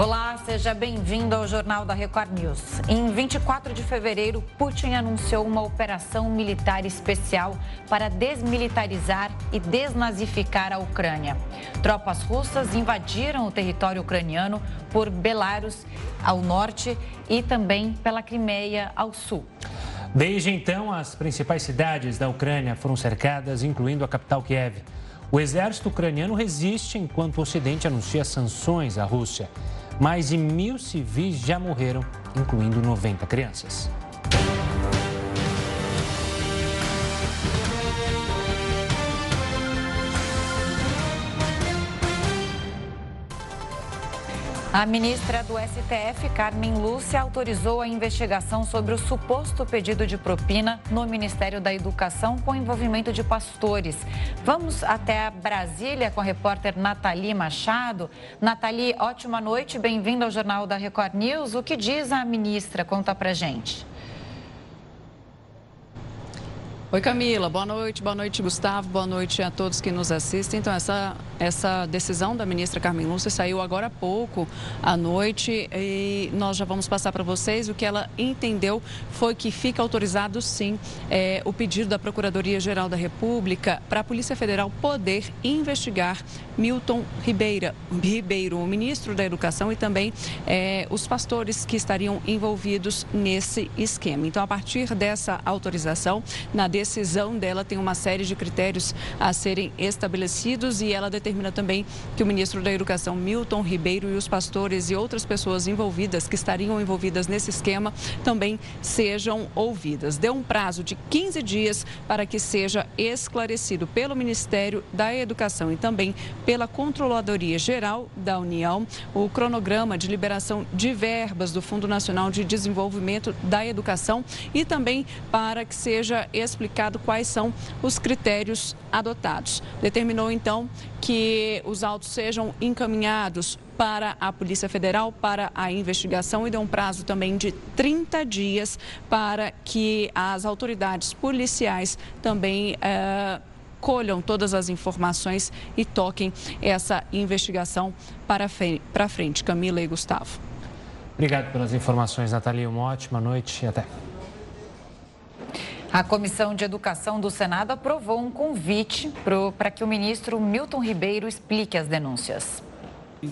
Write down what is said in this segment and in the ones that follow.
Olá, seja bem-vindo ao Jornal da Record News. Em 24 de fevereiro, Putin anunciou uma operação militar especial para desmilitarizar e desnazificar a Ucrânia. Tropas russas invadiram o território ucraniano por Belarus ao norte e também pela Crimeia ao sul. Desde então, as principais cidades da Ucrânia foram cercadas, incluindo a capital Kiev. O exército ucraniano resiste enquanto o Ocidente anuncia sanções à Rússia. Mais de mil civis já morreram, incluindo 90 crianças. A ministra do STF, Carmen Lúcia, autorizou a investigação sobre o suposto pedido de propina no Ministério da Educação com envolvimento de pastores. Vamos até Brasília com a repórter Nathalie Machado. Nathalie, ótima noite, bem-vinda ao Jornal da Record News. O que diz a ministra? Conta pra gente. Oi, Camila. Boa noite. Boa noite, Gustavo. Boa noite a todos que nos assistem. Então, essa, essa decisão da ministra Carmen Lúcia saiu agora há pouco à noite e nós já vamos passar para vocês. O que ela entendeu foi que fica autorizado, sim, é, o pedido da Procuradoria-Geral da República para a Polícia Federal poder investigar Milton Ribeira, Ribeiro, o ministro da Educação, e também é, os pastores que estariam envolvidos nesse esquema. Então, a partir dessa autorização, na decisão dela tem uma série de critérios a serem estabelecidos e ela determina também que o ministro da Educação, Milton Ribeiro, e os pastores e outras pessoas envolvidas, que estariam envolvidas nesse esquema, também sejam ouvidas. Deu um prazo de 15 dias para que seja esclarecido pelo Ministério da Educação e também pela Controladoria Geral da União o cronograma de liberação de verbas do Fundo Nacional de Desenvolvimento da Educação e também para que seja explicado explicado quais são os critérios adotados. Determinou então que os autos sejam encaminhados para a Polícia Federal para a investigação e deu um prazo também de 30 dias para que as autoridades policiais também eh, colham todas as informações e toquem essa investigação para, para frente. Camila e Gustavo. Obrigado pelas informações, Natalia. Uma ótima noite e até. A Comissão de Educação do Senado aprovou um convite para que o ministro Milton Ribeiro explique as denúncias.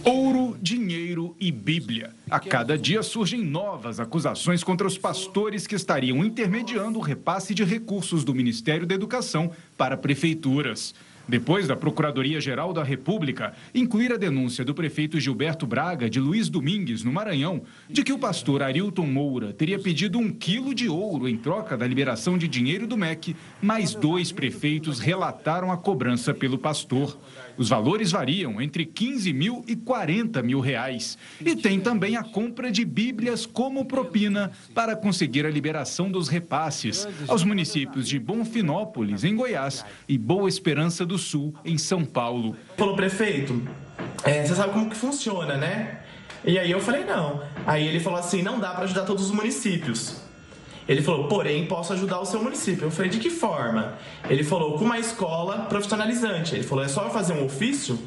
Ouro, dinheiro e Bíblia. A cada dia surgem novas acusações contra os pastores que estariam intermediando o repasse de recursos do Ministério da Educação para prefeituras. Depois da Procuradoria-Geral da República incluir a denúncia do prefeito Gilberto Braga de Luiz Domingues, no Maranhão, de que o pastor Arilton Moura teria pedido um quilo de ouro em troca da liberação de dinheiro do MEC, mais dois prefeitos relataram a cobrança pelo pastor. Os valores variam entre 15 mil e 40 mil reais. E tem também a compra de bíblias como propina para conseguir a liberação dos repasses aos municípios de Bonfinópolis, em Goiás, e Boa Esperança do Sul, em São Paulo. Falou, prefeito, é, você sabe como que funciona, né? E aí eu falei, não. Aí ele falou assim, não dá para ajudar todos os municípios. Ele falou, porém, posso ajudar o seu município. Eu falei, de que forma? Ele falou, com uma escola profissionalizante. Ele falou, é só eu fazer um ofício?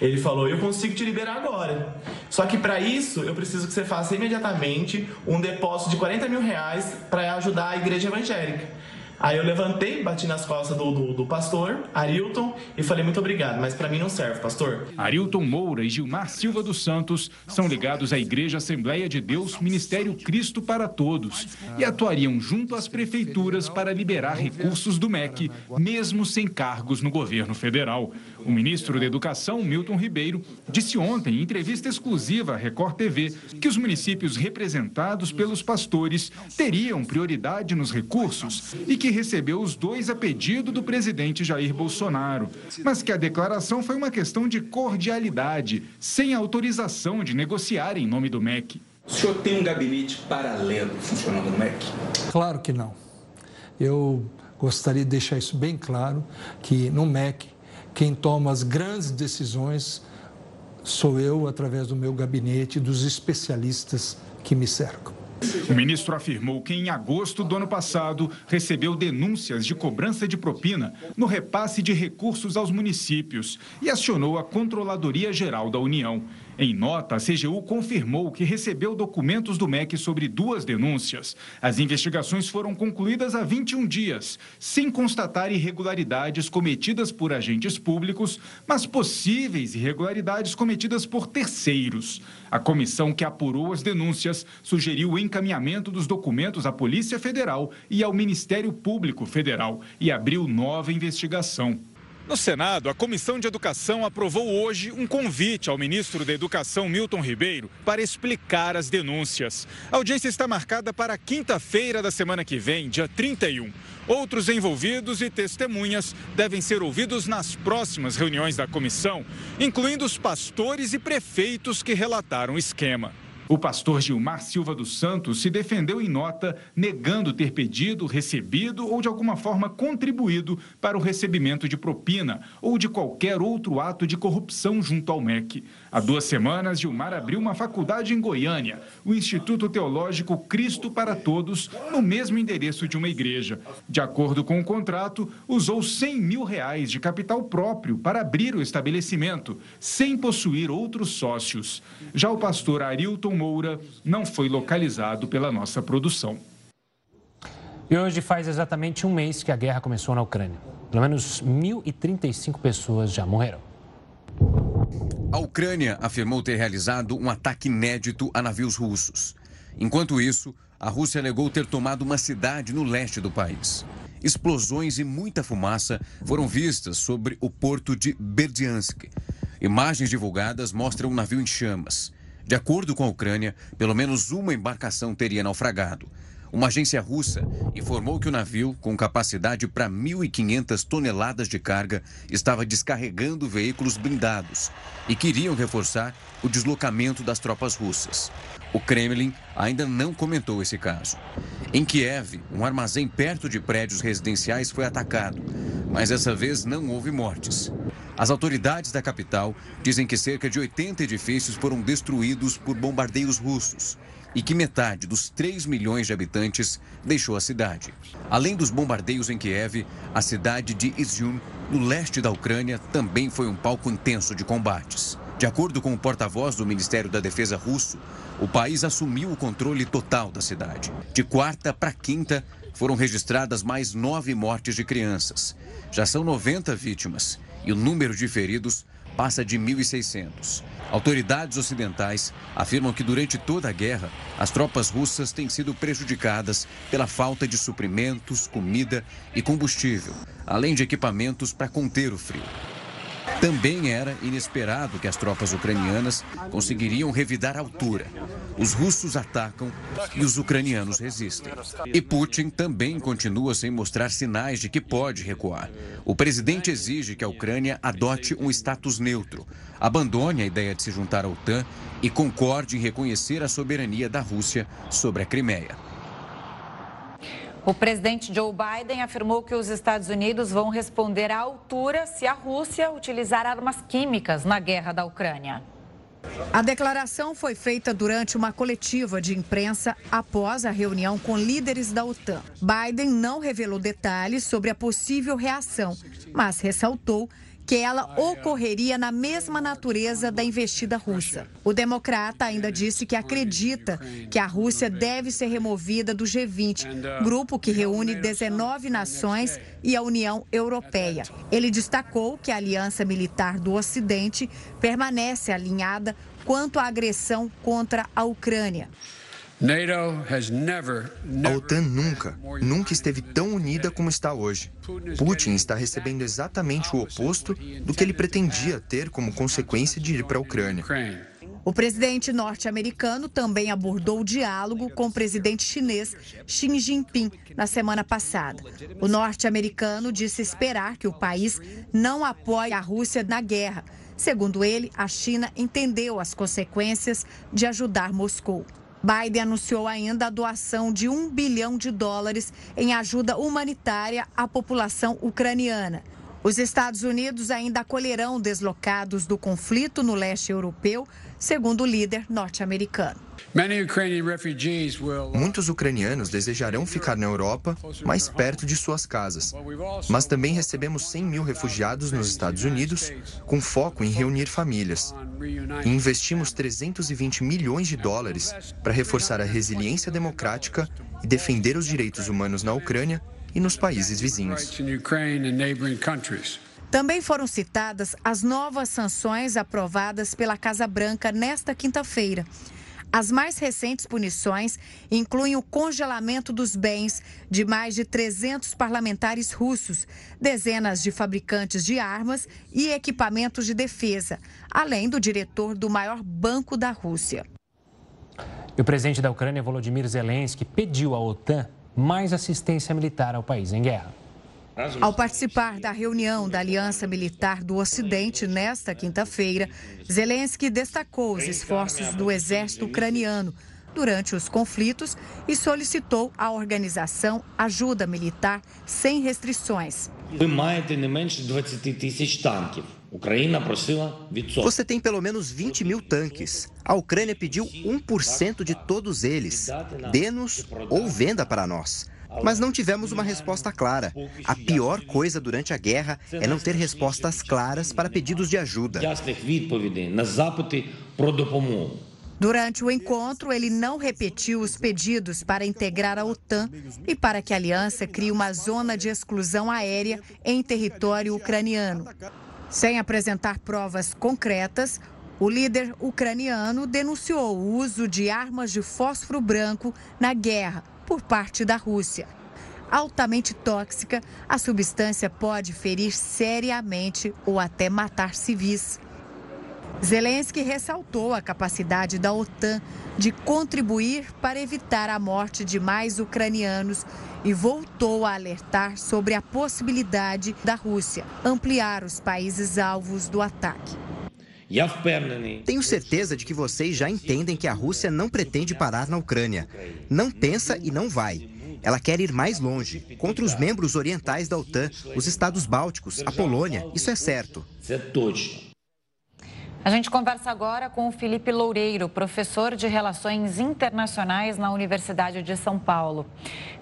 Ele falou, eu consigo te liberar agora. Só que para isso, eu preciso que você faça imediatamente um depósito de 40 mil reais para ajudar a igreja evangélica. Aí eu levantei, bati nas costas do, do, do pastor, Arilton, e falei muito obrigado, mas para mim não serve, pastor. Arilton Moura e Gilmar Silva dos Santos são ligados à Igreja Assembleia de Deus Ministério Cristo para Todos e atuariam junto às prefeituras para liberar recursos do MEC, mesmo sem cargos no governo federal. O ministro da Educação, Milton Ribeiro, disse ontem, em entrevista exclusiva à Record TV, que os municípios representados pelos pastores teriam prioridade nos recursos e que recebeu os dois a pedido do presidente Jair Bolsonaro, mas que a declaração foi uma questão de cordialidade, sem autorização de negociar em nome do MEC. O senhor tem um gabinete paralelo funcionando no MEC? Claro que não. Eu gostaria de deixar isso bem claro, que no MEC, quem toma as grandes decisões sou eu, através do meu gabinete dos especialistas que me cercam. O ministro afirmou que em agosto do ano passado recebeu denúncias de cobrança de propina no repasse de recursos aos municípios e acionou a Controladoria Geral da União. Em nota, a CGU confirmou que recebeu documentos do MEC sobre duas denúncias. As investigações foram concluídas há 21 dias, sem constatar irregularidades cometidas por agentes públicos, mas possíveis irregularidades cometidas por terceiros. A comissão que apurou as denúncias sugeriu o encaminhamento dos documentos à Polícia Federal e ao Ministério Público Federal e abriu nova investigação. No Senado, a Comissão de Educação aprovou hoje um convite ao ministro da Educação, Milton Ribeiro, para explicar as denúncias. A audiência está marcada para quinta-feira da semana que vem, dia 31. Outros envolvidos e testemunhas devem ser ouvidos nas próximas reuniões da comissão, incluindo os pastores e prefeitos que relataram o esquema. O pastor Gilmar Silva dos Santos se defendeu em nota, negando ter pedido, recebido ou de alguma forma contribuído para o recebimento de propina ou de qualquer outro ato de corrupção junto ao MEC. Há duas semanas, Gilmar abriu uma faculdade em Goiânia, o Instituto Teológico Cristo para Todos, no mesmo endereço de uma igreja. De acordo com o contrato, usou 100 mil reais de capital próprio para abrir o estabelecimento, sem possuir outros sócios. Já o pastor Arilton Moura não foi localizado pela nossa produção. E hoje faz exatamente um mês que a guerra começou na Ucrânia. Pelo menos 1.035 pessoas já morreram. A Ucrânia afirmou ter realizado um ataque inédito a navios russos. Enquanto isso, a Rússia alegou ter tomado uma cidade no leste do país. Explosões e muita fumaça foram vistas sobre o porto de Berdiansk. Imagens divulgadas mostram um navio em chamas. De acordo com a Ucrânia, pelo menos uma embarcação teria naufragado. Uma agência russa informou que o navio, com capacidade para 1.500 toneladas de carga, estava descarregando veículos blindados e queriam reforçar o deslocamento das tropas russas. O Kremlin ainda não comentou esse caso. Em Kiev, um armazém perto de prédios residenciais foi atacado, mas dessa vez não houve mortes. As autoridades da capital dizem que cerca de 80 edifícios foram destruídos por bombardeios russos e que metade dos 3 milhões de habitantes deixou a cidade. Além dos bombardeios em Kiev, a cidade de Izium, no leste da Ucrânia, também foi um palco intenso de combates. De acordo com o porta-voz do Ministério da Defesa russo, o país assumiu o controle total da cidade. De quarta para quinta, foram registradas mais nove mortes de crianças. Já são 90 vítimas e o número de feridos passa de 1.600. Autoridades ocidentais afirmam que durante toda a guerra, as tropas russas têm sido prejudicadas pela falta de suprimentos, comida e combustível, além de equipamentos para conter o frio. Também era inesperado que as tropas ucranianas conseguiriam revidar a altura. Os russos atacam e os ucranianos resistem. E Putin também continua sem mostrar sinais de que pode recuar. O presidente exige que a Ucrânia adote um status neutro, abandone a ideia de se juntar à OTAN e concorde em reconhecer a soberania da Rússia sobre a Crimeia. O presidente Joe Biden afirmou que os Estados Unidos vão responder à altura se a Rússia utilizar armas químicas na guerra da Ucrânia. A declaração foi feita durante uma coletiva de imprensa após a reunião com líderes da OTAN. Biden não revelou detalhes sobre a possível reação, mas ressaltou que ela ocorreria na mesma natureza da investida russa. O democrata ainda disse que acredita que a Rússia deve ser removida do G20, grupo que reúne 19 nações e a União Europeia. Ele destacou que a aliança militar do Ocidente permanece alinhada quanto à agressão contra a Ucrânia. A OTAN nunca, nunca esteve tão unida como está hoje. Putin está recebendo exatamente o oposto do que ele pretendia ter como consequência de ir para a Ucrânia. O presidente norte-americano também abordou o diálogo com o presidente chinês Xi Jinping na semana passada. O norte-americano disse esperar que o país não apoie a Rússia na guerra. Segundo ele, a China entendeu as consequências de ajudar Moscou. Biden anunciou ainda a doação de um bilhão de dólares em ajuda humanitária à população ucraniana. Os Estados Unidos ainda acolherão deslocados do conflito no leste europeu, segundo o líder norte-americano. Muitos ucranianos desejarão ficar na Europa, mais perto de suas casas. Mas também recebemos 100 mil refugiados nos Estados Unidos, com foco em reunir famílias. E investimos 320 milhões de dólares para reforçar a resiliência democrática e defender os direitos humanos na Ucrânia e nos países vizinhos. Também foram citadas as novas sanções aprovadas pela Casa Branca nesta quinta-feira. As mais recentes punições incluem o congelamento dos bens de mais de 300 parlamentares russos, dezenas de fabricantes de armas e equipamentos de defesa, além do diretor do maior banco da Rússia. E o presidente da Ucrânia, Volodymyr Zelensky, pediu à OTAN mais assistência militar ao país em guerra. Ao participar da reunião da Aliança Militar do Ocidente nesta quinta-feira, Zelensky destacou os esforços do exército ucraniano durante os conflitos e solicitou à organização ajuda militar sem restrições. Você tem pelo menos 20 mil tanques. A Ucrânia pediu 1% de todos eles. Dê-nos ou venda para nós. Mas não tivemos uma resposta clara. A pior coisa durante a guerra é não ter respostas claras para pedidos de ajuda. Durante o encontro, ele não repetiu os pedidos para integrar a OTAN e para que a aliança crie uma zona de exclusão aérea em território ucraniano. Sem apresentar provas concretas, o líder ucraniano denunciou o uso de armas de fósforo branco na guerra por parte da Rússia. Altamente tóxica, a substância pode ferir seriamente ou até matar civis. Zelensky ressaltou a capacidade da OTAN de contribuir para evitar a morte de mais ucranianos e voltou a alertar sobre a possibilidade da Rússia ampliar os países alvos do ataque. Tenho certeza de que vocês já entendem que a Rússia não pretende parar na Ucrânia. Não pensa e não vai. Ela quer ir mais longe, contra os membros orientais da OTAN, os estados bálticos, a Polônia. Isso é certo. A gente conversa agora com o Felipe Loureiro, professor de Relações Internacionais na Universidade de São Paulo.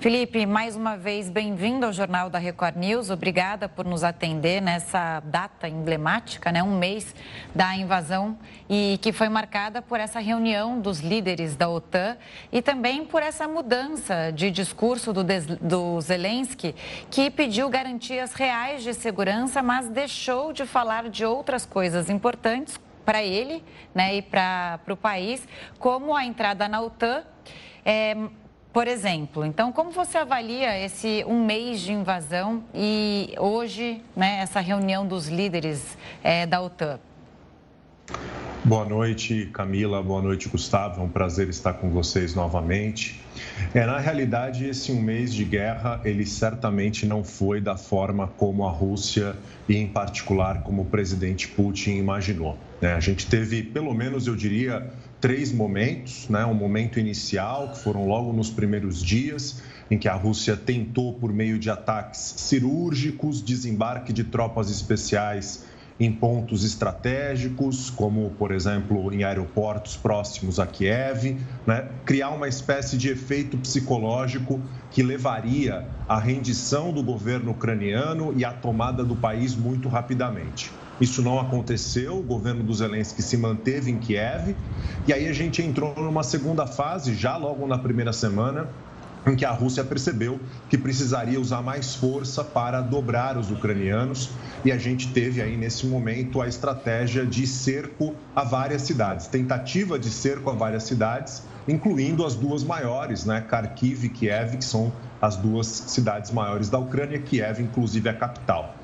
Felipe, mais uma vez, bem-vindo ao Jornal da Record News. Obrigada por nos atender nessa data emblemática, né? um mês da invasão e que foi marcada por essa reunião dos líderes da OTAN e também por essa mudança de discurso do, do Zelensky, que pediu garantias reais de segurança, mas deixou de falar de outras coisas importantes para ele né, e para o país, como a entrada na OTAN. É, por exemplo, então, como você avalia esse um mês de invasão e hoje, né, essa reunião dos líderes é, da OTAN? Boa noite, Camila. Boa noite, Gustavo. É um prazer estar com vocês novamente. É, na realidade, esse um mês de guerra, ele certamente não foi da forma como a Rússia e, em particular, como o presidente Putin imaginou. Né? A gente teve, pelo menos, eu diria, três momentos, né? Um momento inicial, que foram logo nos primeiros dias, em que a Rússia tentou, por meio de ataques cirúrgicos, desembarque de tropas especiais em pontos estratégicos, como, por exemplo, em aeroportos próximos a Kiev, né? criar uma espécie de efeito psicológico que levaria à rendição do governo ucraniano e à tomada do país muito rapidamente. Isso não aconteceu, o governo do Zelensky se manteve em Kiev, e aí a gente entrou numa segunda fase, já logo na primeira semana, em que a Rússia percebeu que precisaria usar mais força para dobrar os ucranianos e a gente teve aí nesse momento a estratégia de cerco a várias cidades, tentativa de cerco a várias cidades, incluindo as duas maiores, né, Kharkiv e Kiev, que são as duas cidades maiores da Ucrânia, Kiev inclusive é a capital.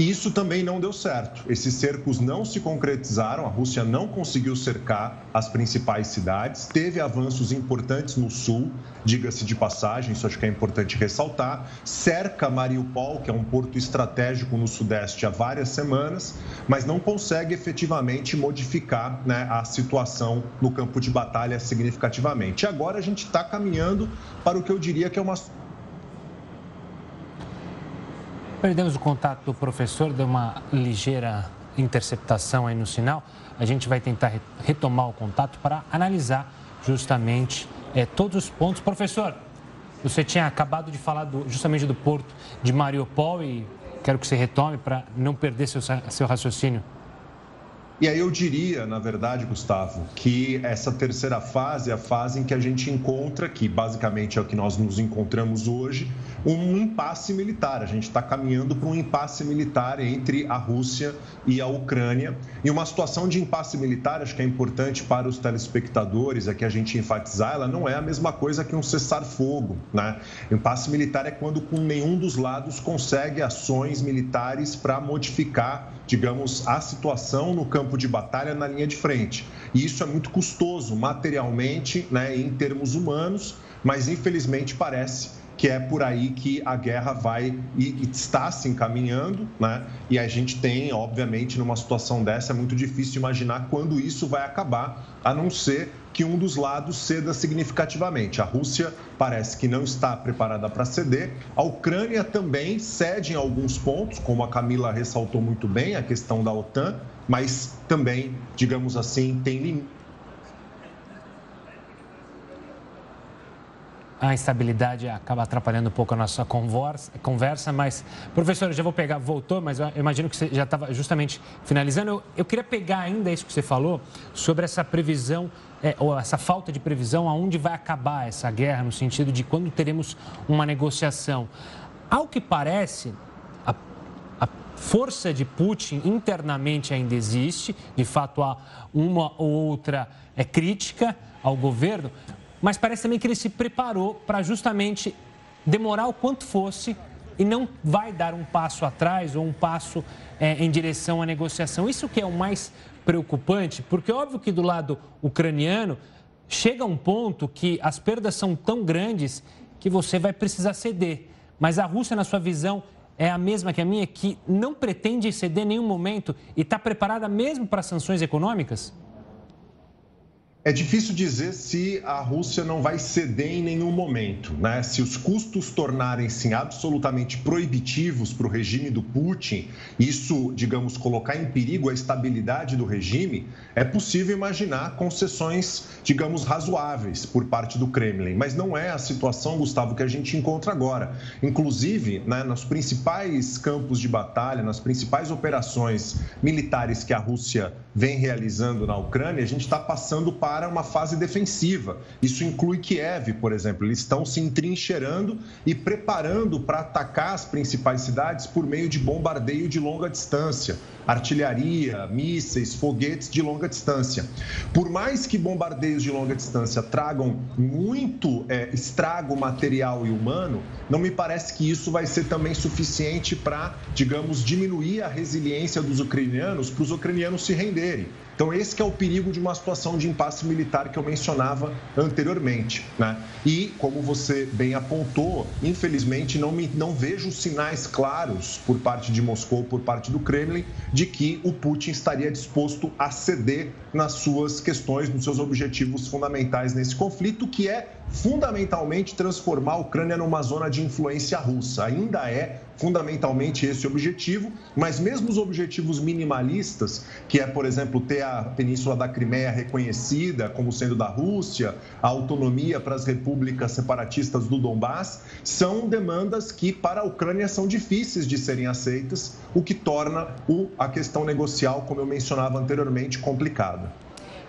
E isso também não deu certo. Esses cercos não se concretizaram, a Rússia não conseguiu cercar as principais cidades, teve avanços importantes no sul, diga-se de passagem, isso acho que é importante ressaltar. Cerca Mariupol, que é um porto estratégico no sudeste, há várias semanas, mas não consegue efetivamente modificar né, a situação no campo de batalha significativamente. E agora a gente está caminhando para o que eu diria que é uma Perdemos o contato do professor, deu uma ligeira interceptação aí no sinal. A gente vai tentar retomar o contato para analisar justamente é, todos os pontos. Professor, você tinha acabado de falar do, justamente do porto de Mariupol e quero que você retome para não perder seu, seu raciocínio. E aí eu diria, na verdade, Gustavo, que essa terceira fase é a fase em que a gente encontra, que basicamente é o que nós nos encontramos hoje, um impasse militar. A gente está caminhando para um impasse militar entre a Rússia e a Ucrânia. E uma situação de impasse militar, acho que é importante para os telespectadores aqui a gente enfatizar, ela não é a mesma coisa que um cessar-fogo. Né? Impasse militar é quando com nenhum dos lados consegue ações militares para modificar, digamos, a situação no campo campo de batalha na linha de frente. E isso é muito custoso materialmente, né, em termos humanos, mas infelizmente parece que é por aí que a guerra vai e está se encaminhando, né? E a gente tem, obviamente, numa situação dessa, é muito difícil imaginar quando isso vai acabar, a não ser que um dos lados ceda significativamente. A Rússia parece que não está preparada para ceder. A Ucrânia também cede em alguns pontos, como a Camila ressaltou muito bem, a questão da OTAN, mas também, digamos assim, tem limite a instabilidade acaba atrapalhando um pouco a nossa conversa, mas, professor, eu já vou pegar, voltou, mas eu imagino que você já estava justamente finalizando. Eu, eu, queria pegar ainda isso que você falou sobre essa previsão, é, ou essa falta de previsão, aonde vai acabar essa guerra, no sentido de quando teremos uma negociação. Ao que parece, força de Putin internamente ainda existe, de fato há uma ou outra é, crítica ao governo, mas parece também que ele se preparou para justamente demorar o quanto fosse e não vai dar um passo atrás ou um passo é, em direção à negociação. Isso que é o mais preocupante, porque óbvio que do lado ucraniano chega um ponto que as perdas são tão grandes que você vai precisar ceder. Mas a Rússia, na sua visão, é a mesma que a minha, que não pretende ceder em nenhum momento e está preparada mesmo para sanções econômicas? É difícil dizer se a Rússia não vai ceder em nenhum momento, né? Se os custos tornarem-se absolutamente proibitivos para o regime do Putin, isso, digamos, colocar em perigo a estabilidade do regime, é possível imaginar concessões, digamos, razoáveis por parte do Kremlin. Mas não é a situação, Gustavo, que a gente encontra agora. Inclusive, né, nos principais campos de batalha, nas principais operações militares que a Rússia vem realizando na Ucrânia, a gente está passando para uma fase defensiva. Isso inclui Kiev, por exemplo. Eles estão se entrincheirando e preparando para atacar as principais cidades por meio de bombardeio de longa distância, artilharia, mísseis, foguetes de longa distância. Por mais que bombardeios de longa distância tragam muito é, estrago material e humano, não me parece que isso vai ser também suficiente para, digamos, diminuir a resiliência dos ucranianos, para os ucranianos se renderem. Então, esse é o perigo de uma situação de impasse militar que eu mencionava anteriormente. Né? E, como você bem apontou, infelizmente não, me, não vejo sinais claros por parte de Moscou, por parte do Kremlin, de que o Putin estaria disposto a ceder nas suas questões, nos seus objetivos fundamentais nesse conflito, que é fundamentalmente transformar a Ucrânia numa zona de influência russa. Ainda é fundamentalmente esse objetivo, mas mesmo os objetivos minimalistas, que é, por exemplo, ter a Península da Crimeia reconhecida como sendo da Rússia, a autonomia para as repúblicas separatistas do Donbass, são demandas que para a Ucrânia são difíceis de serem aceitas, o que torna a questão negocial, como eu mencionava anteriormente, complicada.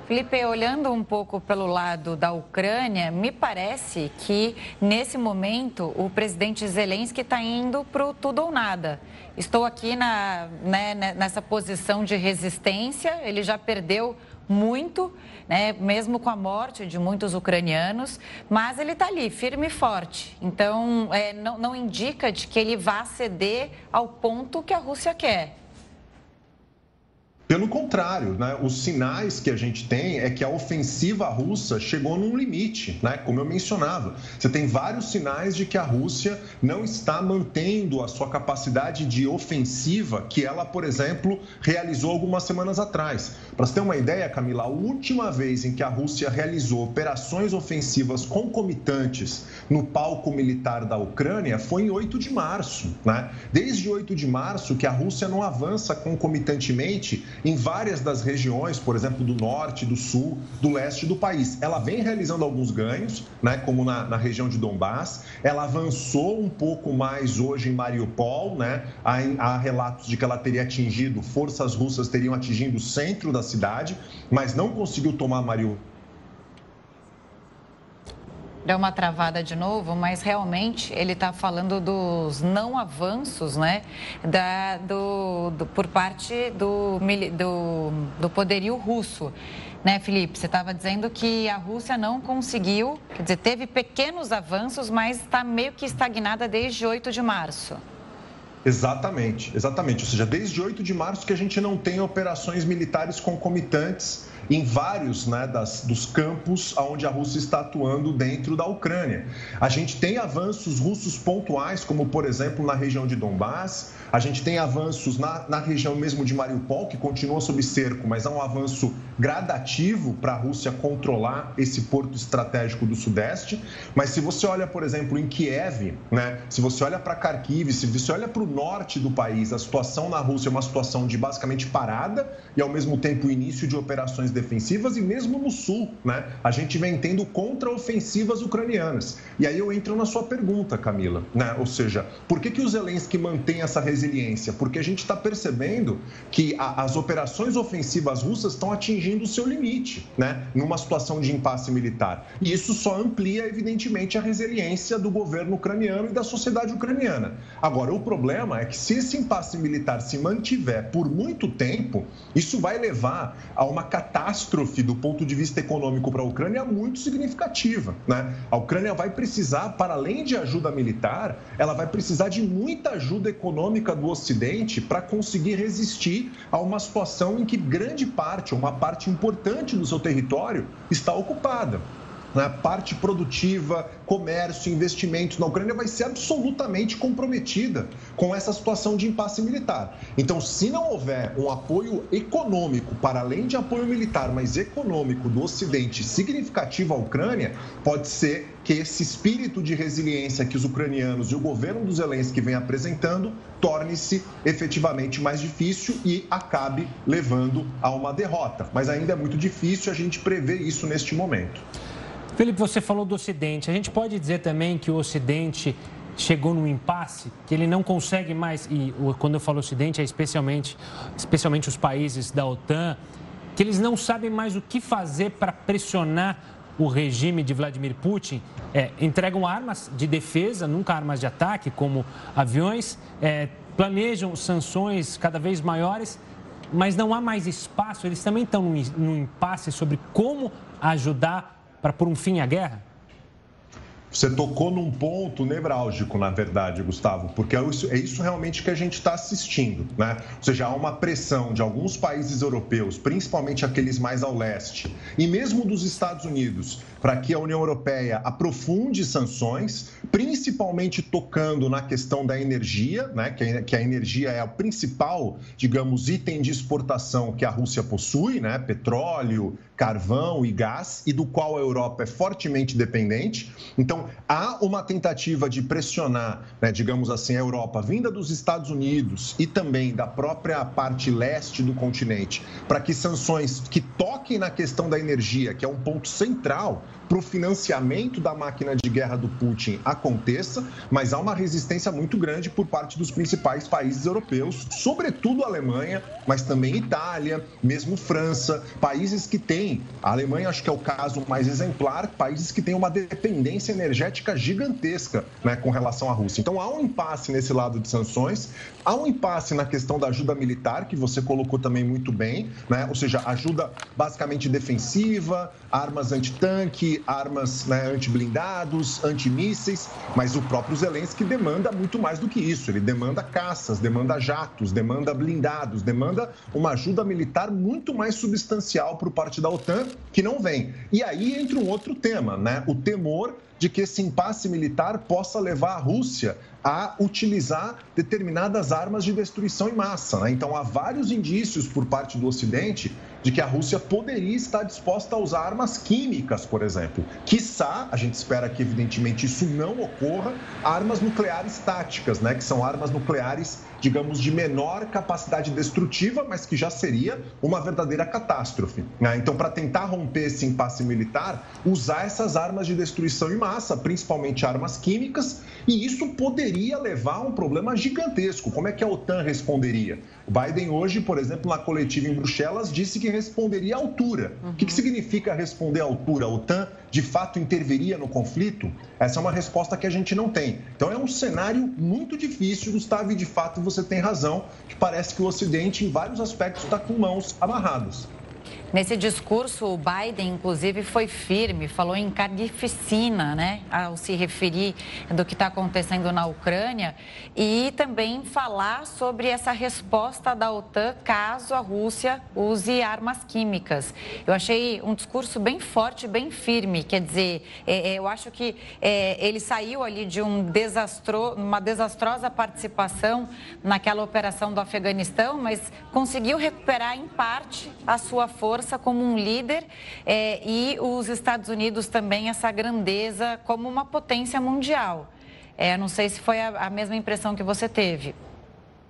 Felipe, olhando um pouco pelo lado da Ucrânia, me parece que nesse momento o presidente Zelensky está indo para o tudo ou nada. Estou aqui na, né, né, nessa posição de resistência, ele já perdeu muito, né, mesmo com a morte de muitos ucranianos, mas ele está ali, firme e forte. Então, é, não, não indica de que ele vá ceder ao ponto que a Rússia quer. Pelo contrário, né, os sinais que a gente tem é que a ofensiva russa chegou num limite, né, como eu mencionava. Você tem vários sinais de que a Rússia não está mantendo a sua capacidade de ofensiva que ela, por exemplo, realizou algumas semanas atrás. Para você ter uma ideia, Camila, a última vez em que a Rússia realizou operações ofensivas concomitantes no palco militar da Ucrânia foi em 8 de março. Né? Desde 8 de março que a Rússia não avança concomitantemente em várias das regiões, por exemplo, do norte, do sul, do leste do país. Ela vem realizando alguns ganhos, né, como na, na região de Donbass. Ela avançou um pouco mais hoje em Mariupol, né? Há, há relatos de que ela teria atingido, forças russas teriam atingido o centro da cidade, mas não conseguiu tomar Mariupol deu uma travada de novo, mas realmente ele está falando dos não avanços, né, da, do, do por parte do, do, do poderio russo. Né, Felipe? Você estava dizendo que a Rússia não conseguiu, quer dizer, teve pequenos avanços, mas está meio que estagnada desde 8 de março. Exatamente, exatamente. Ou seja, desde 8 de março que a gente não tem operações militares concomitantes em vários né, das, dos campos onde a Rússia está atuando dentro da Ucrânia. A gente tem avanços russos pontuais, como por exemplo na região de Donbass, a gente tem avanços na, na região mesmo de Mariupol, que continua sob cerco, mas há um avanço gradativo para a Rússia controlar esse porto estratégico do Sudeste. Mas se você olha, por exemplo, em Kiev, né, se você olha para Kharkiv, se você olha para o norte do país, a situação na Rússia é uma situação de basicamente parada e, ao mesmo tempo, início de operações defensivas, e mesmo no sul, né, a gente vem tendo contraofensivas ucranianas. E aí eu entro na sua pergunta, Camila, né? ou seja, por que, que o Zelensky mantém essa resistência? Resiliência, porque a gente está percebendo que a, as operações ofensivas russas estão atingindo o seu limite, né? Numa situação de impasse militar. E isso só amplia, evidentemente, a resiliência do governo ucraniano e da sociedade ucraniana. Agora, o problema é que se esse impasse militar se mantiver por muito tempo, isso vai levar a uma catástrofe do ponto de vista econômico para a Ucrânia muito significativa, né? A Ucrânia vai precisar, para além de ajuda militar, ela vai precisar de muita ajuda econômica do Ocidente para conseguir resistir a uma situação em que grande parte, uma parte importante do seu território está ocupada né, parte produtiva, comércio, investimentos na Ucrânia vai ser absolutamente comprometida com essa situação de impasse militar. Então, se não houver um apoio econômico, para além de apoio militar, mas econômico do Ocidente significativo à Ucrânia, pode ser que esse espírito de resiliência que os ucranianos e o governo do Zelensky vem apresentando torne-se efetivamente mais difícil e acabe levando a uma derrota. Mas ainda é muito difícil a gente prever isso neste momento. Felipe, você falou do Ocidente. A gente pode dizer também que o Ocidente chegou num impasse, que ele não consegue mais, e quando eu falo Ocidente é especialmente, especialmente os países da OTAN, que eles não sabem mais o que fazer para pressionar o regime de Vladimir Putin. É, entregam armas de defesa, nunca armas de ataque, como aviões, é, planejam sanções cada vez maiores, mas não há mais espaço. Eles também estão num, impasse sobre como ajudar para pôr um fim à guerra? Você tocou num ponto nevrálgico, na verdade, Gustavo, porque é isso, é isso realmente que a gente está assistindo, né? Ou seja, há uma pressão de alguns países europeus, principalmente aqueles mais ao leste, e mesmo dos Estados Unidos, para que a União Europeia aprofunde sanções, principalmente tocando na questão da energia, né? que a energia é o principal, digamos, item de exportação que a Rússia possui, né? petróleo, carvão e gás, e do qual a Europa é fortemente dependente. Então, há uma tentativa de pressionar, né, digamos assim, a Europa, vinda dos Estados Unidos e também da própria parte leste do continente, para que sanções que toquem na questão da energia, que é um ponto central para o financiamento da máquina de guerra do Putin aconteça, mas há uma resistência muito grande por parte dos principais países europeus, sobretudo a Alemanha, mas também Itália, mesmo França, países que têm, a Alemanha acho que é o caso mais exemplar, países que têm uma dependência energética gigantesca né, com relação à Rússia. Então há um impasse nesse lado de sanções, há um impasse na questão da ajuda militar, que você colocou também muito bem, né? ou seja, ajuda basicamente defensiva, armas antitanque, que armas né, anti-blindados, antimísseis, mas o próprio Zelensky demanda muito mais do que isso. Ele demanda caças, demanda jatos, demanda blindados, demanda uma ajuda militar muito mais substancial por parte da OTAN, que não vem. E aí entra um outro tema, né? O temor de que esse impasse militar possa levar a Rússia a utilizar determinadas armas de destruição em massa. Né? Então, há vários indícios por parte do Ocidente de que a Rússia poderia estar disposta a usar armas químicas, por exemplo. Quiçá, a gente espera que, evidentemente, isso não ocorra, armas nucleares táticas, né? que são armas nucleares digamos, de menor capacidade destrutiva, mas que já seria uma verdadeira catástrofe. Né? Então, para tentar romper esse impasse militar, usar essas armas de destruição em massa, principalmente armas químicas, e isso poderia levar a um problema gigantesco. Como é que a OTAN responderia? Biden hoje, por exemplo, na coletiva em Bruxelas, disse que responderia à altura. Uhum. O que, que significa responder à altura? A OTAN de fato interviria no conflito? Essa é uma resposta que a gente não tem. Então é um cenário muito difícil, Gustavo, e de fato você tem razão, que parece que o Ocidente, em vários aspectos, está com mãos amarradas. Nesse discurso, o Biden, inclusive, foi firme, falou em carnificina, né, ao se referir do que está acontecendo na Ucrânia e também falar sobre essa resposta da OTAN caso a Rússia use armas químicas. Eu achei um discurso bem forte, bem firme, quer dizer, é, é, eu acho que é, ele saiu ali de um desastro, uma desastrosa participação naquela operação do Afeganistão, mas conseguiu recuperar em parte a sua força força como um líder é, e os Estados Unidos também essa grandeza como uma potência mundial. É, não sei se foi a, a mesma impressão que você teve.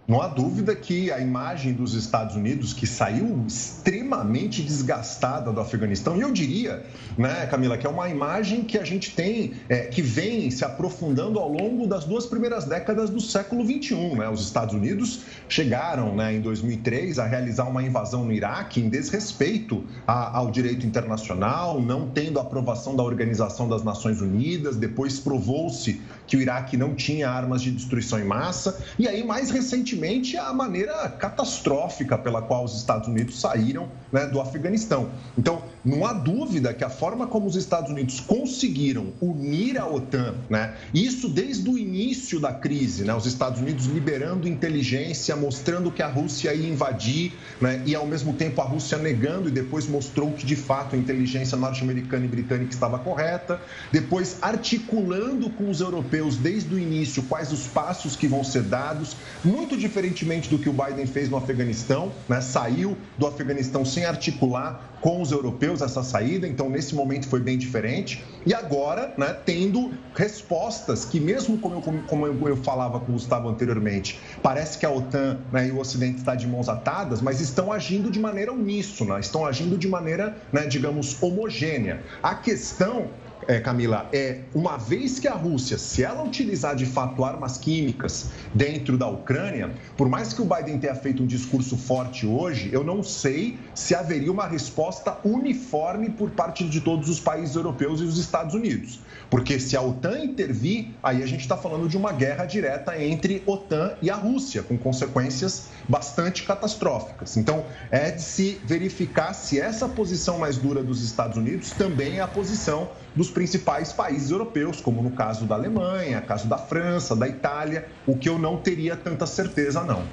Não há dúvida que a imagem dos Estados Unidos, que saiu extremamente desgastada do Afeganistão, e eu diria, né, Camila, que é uma imagem que a gente tem, é, que vem se aprofundando ao longo das duas primeiras décadas do século XXI. Né? Os Estados Unidos chegaram, né, em 2003, a realizar uma invasão no Iraque em desrespeito a, ao direito internacional, não tendo aprovação da Organização das Nações Unidas. Depois provou-se que o Iraque não tinha armas de destruição em massa. E aí, mais recentemente, a maneira catastrófica pela qual os Estados Unidos saíram né, do Afeganistão. Então, não há dúvida que a forma como os Estados Unidos conseguiram unir a OTAN, né, isso desde o início da crise, né, os Estados Unidos liberando inteligência, mostrando que a Rússia ia invadir, né, e ao mesmo tempo a Rússia negando e depois mostrou que de fato a inteligência norte-americana e britânica estava correta, depois articulando com os europeus desde o início quais os passos que vão ser dados, muito diferentemente do que o Biden fez no Afeganistão, né? saiu do Afeganistão sem articular com os europeus essa saída, então nesse momento foi bem diferente. E agora, né, tendo respostas que, mesmo como eu, como eu falava com o Gustavo anteriormente, parece que a OTAN né, e o Ocidente está de mãos atadas, mas estão agindo de maneira uníssona, estão agindo de maneira, né, digamos, homogênea. A questão é, Camila, é uma vez que a Rússia, se ela utilizar de fato armas químicas dentro da Ucrânia, por mais que o Biden tenha feito um discurso forte hoje, eu não sei se haveria uma resposta uniforme por parte de todos os países europeus e os Estados Unidos. Porque se a OTAN intervir, aí a gente está falando de uma guerra direta entre OTAN e a Rússia, com consequências bastante catastróficas. Então, é de se verificar se essa posição mais dura dos Estados Unidos também é a posição dos principais países europeus, como no caso da Alemanha, caso da França, da Itália, o que eu não teria tanta certeza, não.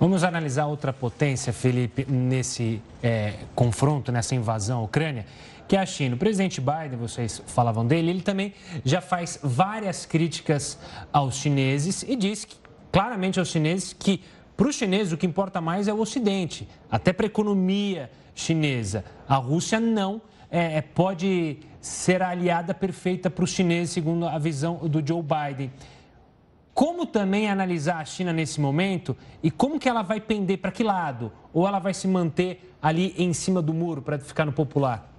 Vamos analisar outra potência, Felipe, nesse é, confronto, nessa invasão à Ucrânia, que é a China. O presidente Biden, vocês falavam dele, ele também já faz várias críticas aos chineses e diz que, claramente aos chineses que para os chineses, o que importa mais é o Ocidente, até para a economia chinesa. A Rússia não é, é pode ser a aliada perfeita para os chineses, segundo a visão do Joe Biden. Como também analisar a China nesse momento e como que ela vai pender para que lado? Ou ela vai se manter ali em cima do muro para ficar no popular?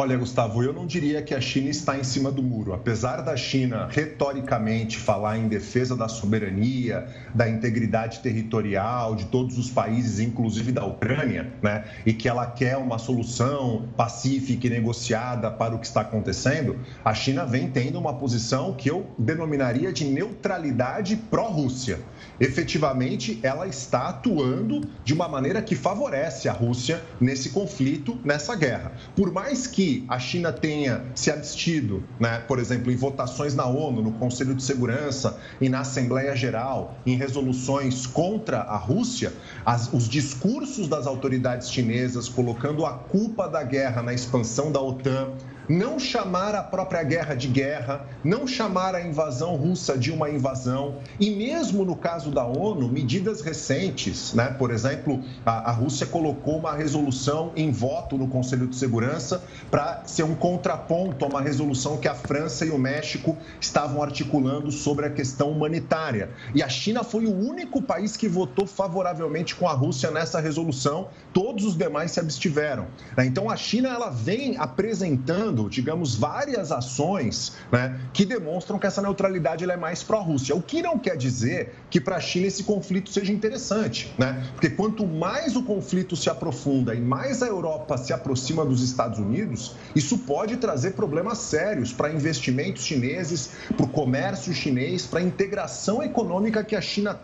Olha, Gustavo, eu não diria que a China está em cima do muro. Apesar da China retoricamente falar em defesa da soberania, da integridade territorial de todos os países, inclusive da Ucrânia, né, e que ela quer uma solução pacífica e negociada para o que está acontecendo, a China vem tendo uma posição que eu denominaria de neutralidade pró-Rússia. Efetivamente, ela está atuando de uma maneira que favorece a Rússia nesse conflito, nessa guerra. Por mais que a China tenha se abstido, né, por exemplo, em votações na ONU, no Conselho de Segurança e na Assembleia Geral, em resoluções contra a Rússia, as, os discursos das autoridades chinesas colocando a culpa da guerra na expansão da OTAN, não chamar a própria guerra de guerra, não chamar a invasão russa de uma invasão, e mesmo no caso da ONU, medidas recentes, né? por exemplo, a, a Rússia colocou uma resolução em voto no Conselho de Segurança para ser um contraponto a uma resolução que a França e o México estavam articulando sobre a questão humanitária. E a China foi o único país que votou favoravelmente com a Rússia nessa resolução, todos os demais se abstiveram. Né? Então a China ela vem apresentando digamos, várias ações né, que demonstram que essa neutralidade é mais pró-Rússia. O que não quer dizer que para a China esse conflito seja interessante, né? Porque quanto mais o conflito se aprofunda e mais a Europa se aproxima dos Estados Unidos, isso pode trazer problemas sérios para investimentos chineses, para o comércio chinês, para a integração econômica que a China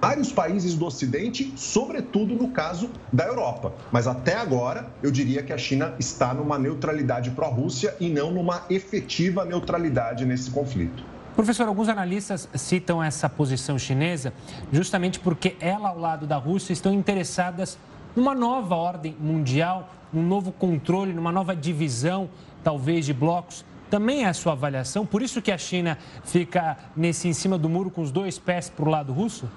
vários países do Ocidente, sobretudo no caso da Europa. Mas até agora, eu diria que a China está numa neutralidade pró-Rússia e não numa efetiva neutralidade nesse conflito. Professor, alguns analistas citam essa posição chinesa justamente porque ela, ao lado da Rússia, estão interessadas numa nova ordem mundial, num novo controle, numa nova divisão, talvez, de blocos. Também é a sua avaliação? Por isso que a China fica nesse em cima do muro com os dois pés para o lado russo?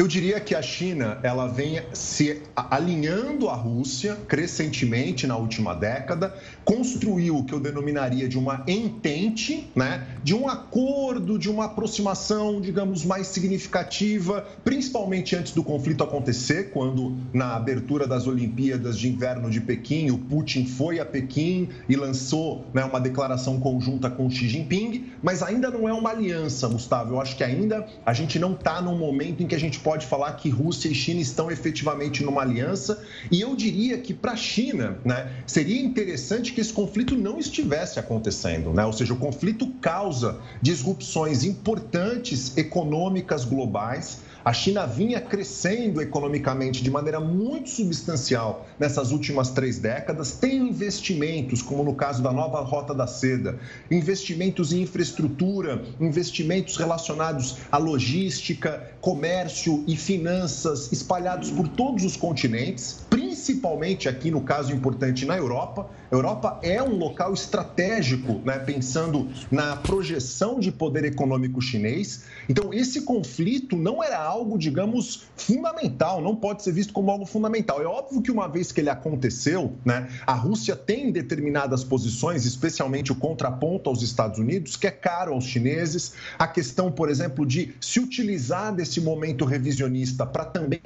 Eu diria que a China ela vem se alinhando à Rússia crescentemente na última década, construiu o que eu denominaria de uma entente, né, de um acordo, de uma aproximação, digamos, mais significativa, principalmente antes do conflito acontecer, quando na abertura das Olimpíadas de Inverno de Pequim, o Putin foi a Pequim e lançou né, uma declaração conjunta com Xi Jinping, mas ainda não é uma aliança, Gustavo. Eu acho que ainda a gente não está num momento em que a gente pode falar que Rússia e China estão efetivamente numa aliança. E eu diria que para a China, né, seria interessante que esse conflito não estivesse acontecendo, né? Ou seja, o conflito causa disrupções importantes econômicas globais a China vinha crescendo economicamente de maneira muito substancial nessas últimas três décadas, tem investimentos, como no caso da nova Rota da Seda, investimentos em infraestrutura, investimentos relacionados à logística, comércio e finanças espalhados por todos os continentes, principalmente aqui no caso importante na Europa. A Europa é um local estratégico, né, pensando na projeção de poder econômico chinês. Então, esse conflito não era algo, digamos, fundamental, não pode ser visto como algo fundamental. É óbvio que uma vez que ele aconteceu, né, a Rússia tem determinadas posições, especialmente o contraponto aos Estados Unidos, que é caro aos chineses. A questão, por exemplo, de se utilizar desse momento revisionista para também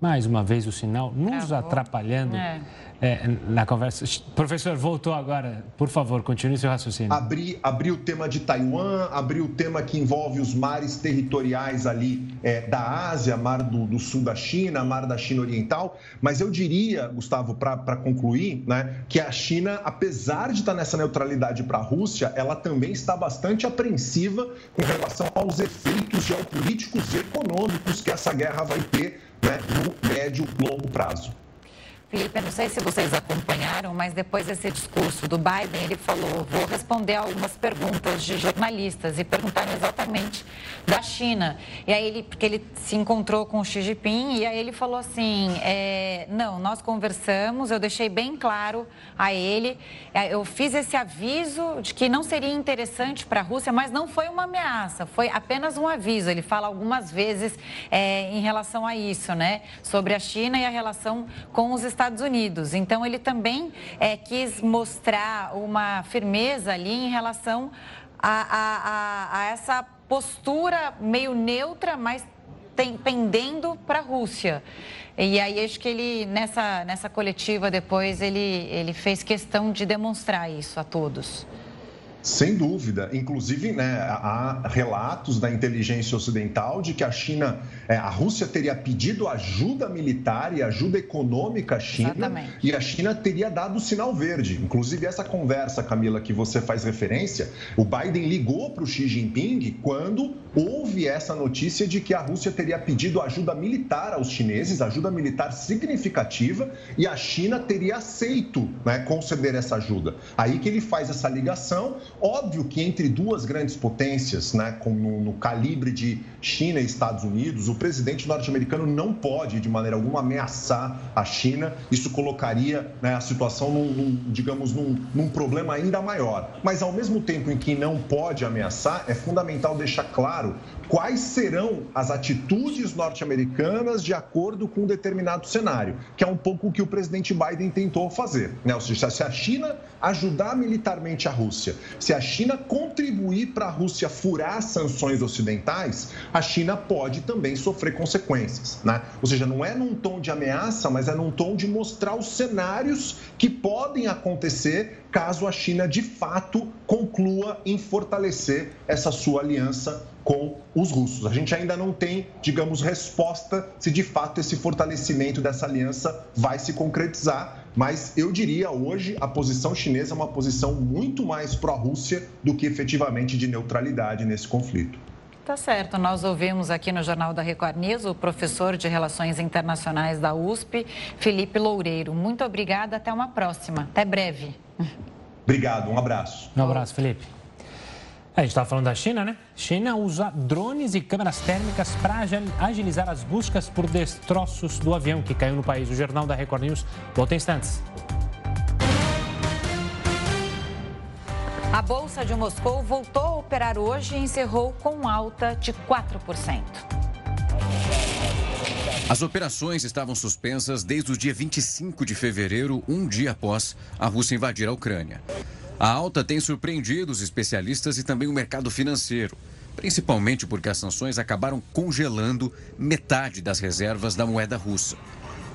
mais uma vez o sinal nos atrapalhando. É é, na conversa. Professor, voltou agora. Por favor, continue seu raciocínio. Abrir abri o tema de Taiwan, abrir o tema que envolve os mares territoriais ali é, da Ásia, mar do, do, sul da China, mar da China Oriental. Mas eu diria, Gustavo, para concluir, né, que a China, apesar de estar nessa neutralidade para a Rússia, ela também está bastante apreensiva com relação aos efeitos geopolíticos e econômicos que essa guerra vai ter né, no médio longo prazo. Felipe, não sei se vocês acompanharam, mas depois desse discurso do Biden, ele falou: vou responder algumas perguntas de jornalistas e perguntaram exatamente da China. E aí ele, porque ele se encontrou com o Xi Jinping, e aí ele falou assim: é, não, nós conversamos, eu deixei bem claro a ele, é, eu fiz esse aviso de que não seria interessante para a Rússia, mas não foi uma ameaça, foi apenas um aviso. Ele fala algumas vezes é, em relação a isso, né? Sobre a China e a relação com os Estados Estados Unidos. Então, ele também é, quis mostrar uma firmeza ali em relação a, a, a, a essa postura meio neutra, mas tem, pendendo para a Rússia. E aí acho que ele, nessa, nessa coletiva depois, ele, ele fez questão de demonstrar isso a todos. Sem dúvida. Inclusive, né, há relatos da inteligência ocidental de que a China, é, a Rússia teria pedido ajuda militar e ajuda econômica à China Exatamente. e a China teria dado o sinal verde. Inclusive, essa conversa, Camila, que você faz referência, o Biden ligou para o Xi Jinping quando houve essa notícia de que a Rússia teria pedido ajuda militar aos chineses, ajuda militar significativa, e a China teria aceito né, conceder essa ajuda. Aí que ele faz essa ligação Óbvio que entre duas grandes potências, né, com, no, no calibre de China e Estados Unidos, o presidente norte-americano não pode, de maneira alguma, ameaçar a China. Isso colocaria né, a situação, num, num, digamos, num, num problema ainda maior. Mas, ao mesmo tempo em que não pode ameaçar, é fundamental deixar claro quais serão as atitudes norte-americanas de acordo com um determinado cenário, que é um pouco o que o presidente Biden tentou fazer. Né? Ou seja, se a China ajudar militarmente a Rússia, se a China contribuir para a Rússia furar sanções ocidentais, a China pode também sofrer consequências. Né? Ou seja, não é num tom de ameaça, mas é num tom de mostrar os cenários que podem acontecer caso a China de fato conclua em fortalecer essa sua aliança com os russos. A gente ainda não tem, digamos, resposta se de fato esse fortalecimento dessa aliança vai se concretizar, mas eu diria hoje a posição chinesa é uma posição muito mais pró-Rússia do que efetivamente de neutralidade nesse conflito. Tá certo. Nós ouvimos aqui no Jornal da Record News o professor de Relações Internacionais da USP, Felipe Loureiro. Muito obrigada. Até uma próxima. Até breve. Obrigado. Um abraço. Um abraço, Felipe. A gente estava falando da China, né? China usa drones e câmeras térmicas para agilizar as buscas por destroços do avião que caiu no país. O Jornal da Record News volta em instantes. A Bolsa de Moscou voltou a operar hoje e encerrou com alta de 4%. As operações estavam suspensas desde o dia 25 de fevereiro, um dia após a Rússia invadir a Ucrânia. A alta tem surpreendido os especialistas e também o mercado financeiro, principalmente porque as sanções acabaram congelando metade das reservas da moeda russa.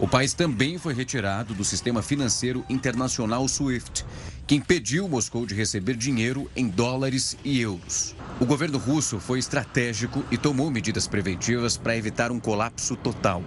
O país também foi retirado do sistema financeiro internacional SWIFT, que impediu Moscou de receber dinheiro em dólares e euros. O governo russo foi estratégico e tomou medidas preventivas para evitar um colapso total.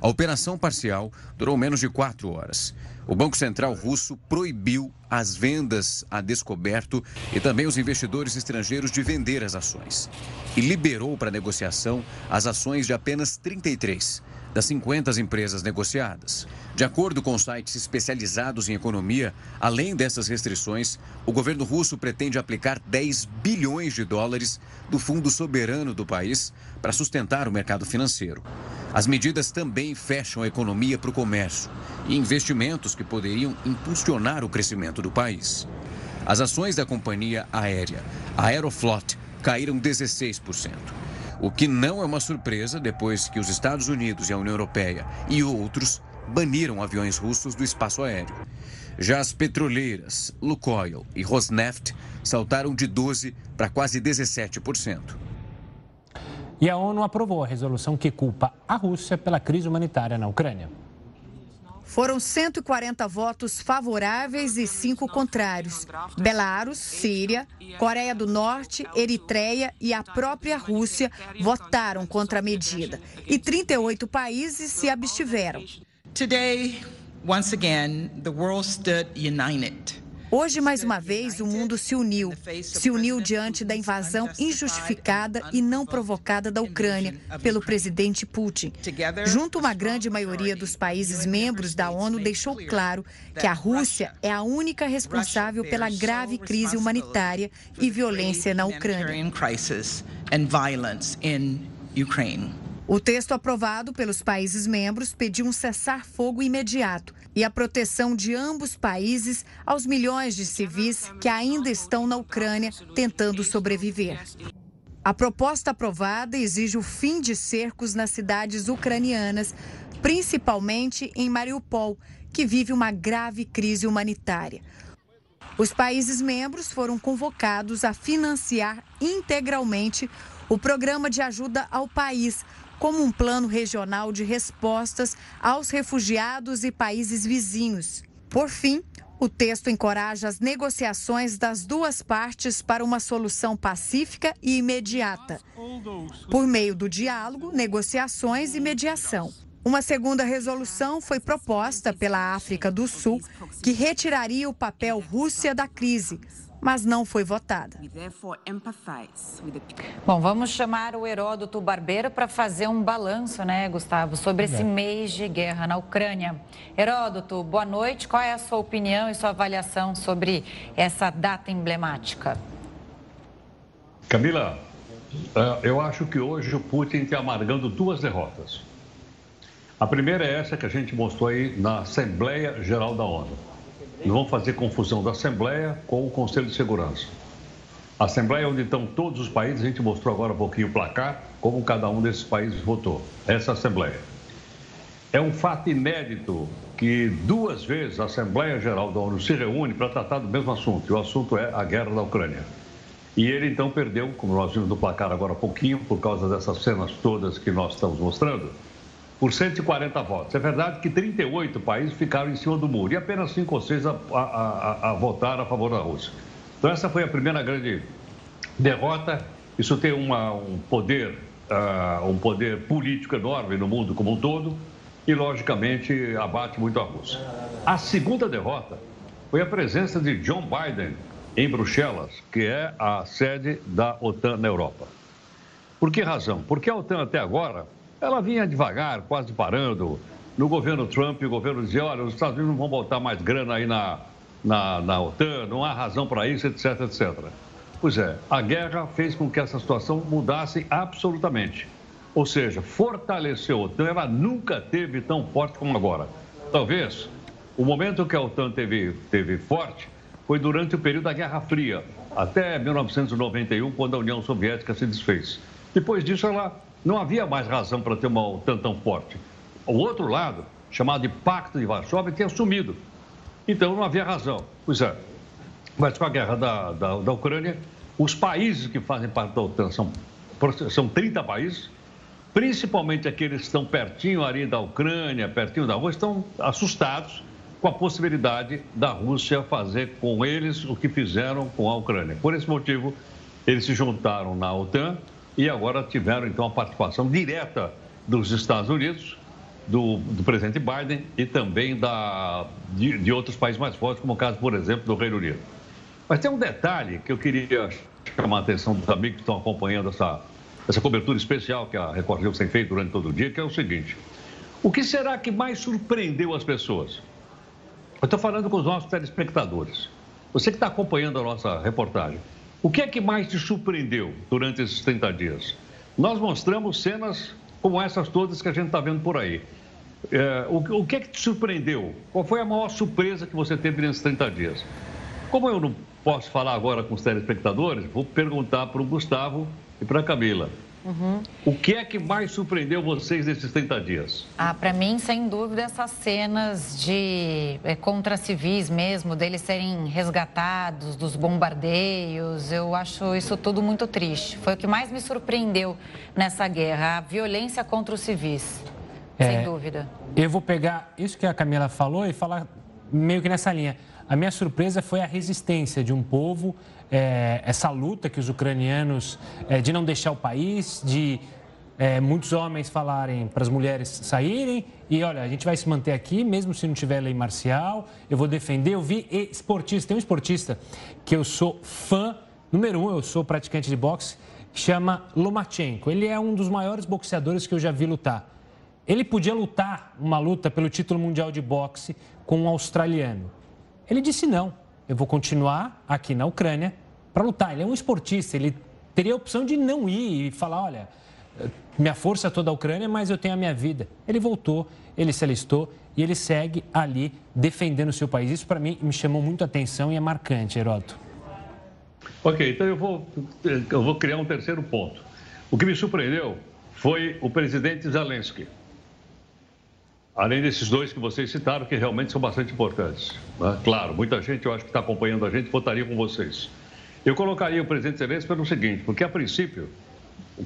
A operação parcial durou menos de quatro horas. O Banco Central russo proibiu as vendas a descoberto e também os investidores estrangeiros de vender as ações. E liberou para negociação as ações de apenas 33 das 50 empresas negociadas. De acordo com sites especializados em economia, além dessas restrições, o governo russo pretende aplicar 10 bilhões de dólares do fundo soberano do país para sustentar o mercado financeiro. As medidas também fecham a economia para o comércio e investimentos que poderiam impulsionar o crescimento do país. As ações da companhia aérea Aeroflot caíram 16%. O que não é uma surpresa depois que os Estados Unidos e a União Europeia e outros baniram aviões russos do espaço aéreo. Já as petroleiras Lukoil e Rosneft saltaram de 12% para quase 17%. E a ONU aprovou a resolução que culpa a Rússia pela crise humanitária na Ucrânia. Foram 140 votos favoráveis e cinco contrários. Belarus, Síria, Coreia do Norte, Eritreia e a própria Rússia votaram contra a medida. E 38 países se abstiveram. Today, once again, the world stood united. Hoje, mais uma vez, o mundo se uniu. Se uniu diante da invasão injustificada e não provocada da Ucrânia pelo presidente Putin. Junto, uma grande maioria dos países membros da ONU deixou claro que a Rússia é a única responsável pela grave crise humanitária e violência na Ucrânia. O texto aprovado pelos países membros pediu um cessar-fogo imediato e a proteção de ambos países aos milhões de civis que ainda estão na Ucrânia tentando sobreviver. A proposta aprovada exige o fim de cercos nas cidades ucranianas, principalmente em Mariupol, que vive uma grave crise humanitária. Os países membros foram convocados a financiar integralmente o programa de ajuda ao país como um plano regional de respostas aos refugiados e países vizinhos. Por fim, O texto encoraja as negociações das duas partes para uma solução pacífica e imediata, por meio do diálogo, negociações e mediação. Uma segunda resolução foi proposta pela África do Sul, que retiraria o papel Rússia da crise, mas não foi votada. Bom, vamos chamar o Heródoto Barbeiro para fazer um balanço, né, Gustavo, sobre esse mês de guerra na Ucrânia. Heródoto, boa noite. Qual é a sua opinião e sua avaliação sobre essa data emblemática? Camila, é, eu acho que hoje o Putin está amargando duas derrotas. A primeira é essa que a gente mostrou aí na Assembleia Geral da ONU não vamos fazer confusão da Assembleia com o Conselho de Segurança. A Assembleia, onde estão todos os países, a gente mostrou agora um pouquinho o placar, como cada um desses países votou. Essa Assembleia. É um fato inédito que duas vezes a Assembleia Geral da ONU se reúne para tratar do mesmo assunto, e o assunto é a guerra da Ucrânia. E ele então perdeu, como nós vimos no placar agora há pouquinho, por causa dessas cenas todas que nós estamos mostrando, por 140 votos. É verdade que 38 países ficaram em cima do muro e apenas 5 ou 6 a, a, a, a votar a favor da Rússia. Então, essa foi a primeira grande derrota. Isso tem uma, um poder, uh, um poder político enorme no mundo como um todo e, logicamente, abate muito a Rússia. A segunda derrota foi a presença de John Biden em Bruxelas, que é a sede da OTAN na Europa. Por que razão? Porque a OTAN até agora ela vinha devagar, quase parando. No governo Trump, o governo dizia: olha, os Estados Unidos não vão botar mais grana aí na, na, na OTAN, não há razão para isso, etc, etc. Pois é, a guerra fez com que essa situação mudasse absolutamente. Ou seja, fortaleceu a OTAN, ela nunca teve tão forte como agora. Talvez o momento que a OTAN teve, teve forte foi durante o período da Guerra Fria, até 1991, quando a União Soviética se desfez. Depois disso, ela não havia mais razão para ter uma OTAN tão forte. O outro lado, chamado de Pacto de Varsóvia, tinha sumido. Então não havia razão. Pois é. Mas com a guerra da, da, da Ucrânia, os países que fazem parte da OTAN são, são 30 países, principalmente aqueles que estão pertinho ali da Ucrânia, pertinho da Rússia, estão assustados com a possibilidade da Rússia fazer com eles o que fizeram com a Ucrânia. Por esse motivo, eles se juntaram na OTAN e agora tiveram então a participação direta dos Estados Unidos, do, do presidente Biden e também da, de, de, outros países mais fortes, como o caso, por exemplo, do Reino Unido. Mas tem um detalhe que eu queria chamar a atenção dos amigos que estão acompanhando essa, essa cobertura especial que a Record News tem feito durante todo o dia, que é o seguinte: o que será que mais surpreendeu as pessoas? Eu estou falando com os nossos telespectadores. Você que está acompanhando a nossa reportagem, o que é que mais te surpreendeu durante esses 30 dias? Nós mostramos cenas como essas todas que a gente está vendo por aí. É, o, o, que é que te surpreendeu? Qual foi a maior surpresa que você teve nesses 30 dias? Como eu não posso falar agora com os telespectadores, vou perguntar para o Gustavo e para a Camila. Uhum. O que é que mais surpreendeu vocês nesses 30 dias? Ah, para mim, sem dúvida, essas cenas de é, contra civis mesmo, deles serem resgatados, dos bombardeios. Eu acho isso tudo muito triste. Foi o que mais me surpreendeu nessa guerra, a violência contra os civis. É, sem dúvida. Eu vou pegar isso que a Camila falou e falar meio que nessa linha. A minha surpresa foi a resistência de um povo é, essa luta que os ucranianos é, de não deixar o país, de é, muitos homens falarem para as mulheres saírem e olha, a gente vai se manter aqui, mesmo se não tiver lei marcial, eu vou defender. Eu vi esportista, tem um esportista que eu sou fã, número um, eu sou praticante de boxe, chama Lomachenko. Ele é um dos maiores boxeadores que eu já vi lutar. Ele podia lutar uma luta pelo título mundial de boxe com um australiano. Ele disse não, eu vou continuar aqui na Ucrânia para lutar. Ele é um esportista, ele teria a opção de não ir e falar: olha, minha força é toda a Ucrânia, mas eu tenho a minha vida. Ele voltou, ele se alistou e ele segue ali defendendo o seu país. Isso para mim me chamou muito a atenção e é marcante, Heródoto. Ok, então eu vou, eu vou criar um terceiro ponto. O que me surpreendeu foi o presidente Zelensky. Além desses dois que vocês citaram, que realmente são bastante importantes. Né? Claro, muita gente, eu acho que está acompanhando a gente, votaria com vocês. Eu colocaria o presidente Zelensky pelo seguinte, porque a princípio,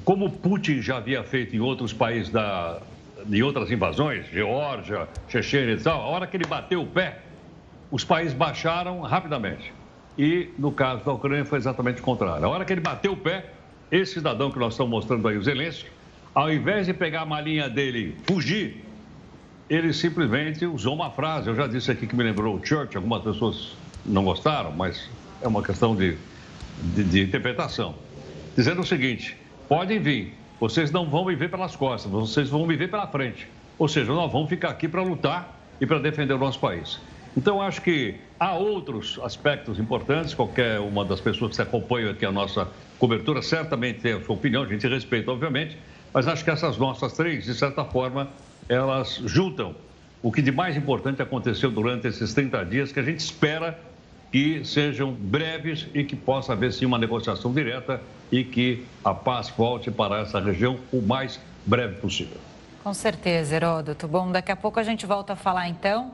como Putin já havia feito em outros países da, de outras invasões, Geórgia, Chechênia e tal, a hora que ele bateu o pé, os países baixaram rapidamente. E no caso da Ucrânia foi exatamente o contrário. A hora que ele bateu o pé, esse cidadão que nós estamos mostrando aí, o Zelensky, ao invés de pegar a malinha dele fugir, ele simplesmente usou uma frase. Eu já disse aqui que me lembrou o Church, algumas pessoas não gostaram, mas é uma questão de, de, de interpretação. Dizendo o seguinte: podem vir, vocês não vão me ver pelas costas, vocês vão me ver pela frente. Ou seja, nós vamos ficar aqui para lutar e para defender o nosso país. Então, acho que há outros aspectos importantes. Qualquer uma das pessoas que acompanham aqui a nossa cobertura certamente tem a sua opinião, a gente respeita, obviamente, mas acho que essas nossas três, de certa forma, elas juntam o que de mais importante aconteceu durante esses 30 dias, que a gente espera que sejam breves e que possa haver sim uma negociação direta e que a paz volte para essa região o mais breve possível. Com certeza, Heródoto. Bom, daqui a pouco a gente volta a falar então.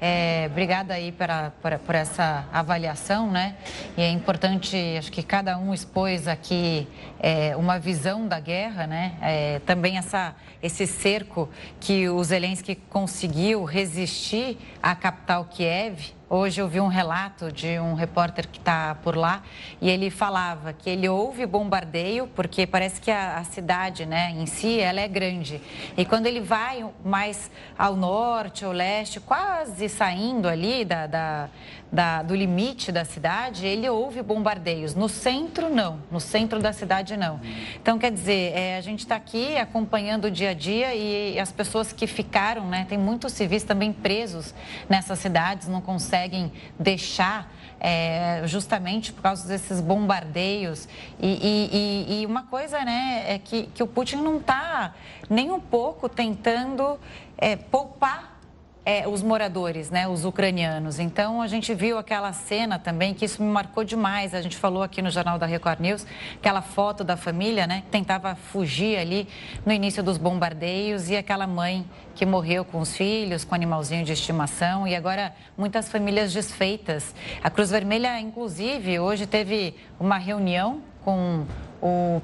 É, obrigada aí por, por essa avaliação, né? E é importante, acho que cada um expôs aqui é, uma visão da guerra, né? É, também essa, esse cerco que o Zelensky conseguiu resistir à capital Kiev, Hoje eu vi um relato de um repórter que está por lá e ele falava que ele ouve bombardeio porque parece que a, a, cidade, né, em si, ela é grande. E quando ele vai mais ao norte, ao leste, quase saindo ali da, da, da, do limite da cidade, ele ouve bombardeios. No centro, não. No centro da cidade, não. Então, quer dizer, é, a gente está aqui acompanhando o dia a dia e as pessoas que ficaram, né? Tem muitos civis também presos nessas cidades, não conseguem deixar. É, justamente por causa desses bombardeios. E, e, e, uma coisa né, é que, que o Putin não está nem um pouco tentando é, poupar é, os moradores, né, os ucranianos. Então, a gente viu aquela cena também, que isso me marcou demais. A gente falou aqui no Jornal da Record News, aquela foto da família, né, que tentava fugir ali no início dos bombardeios e aquela mãe que morreu com os filhos, com o animalzinho de estimação e agora muitas famílias desfeitas. A Cruz Vermelha, inclusive, hoje teve uma reunião com o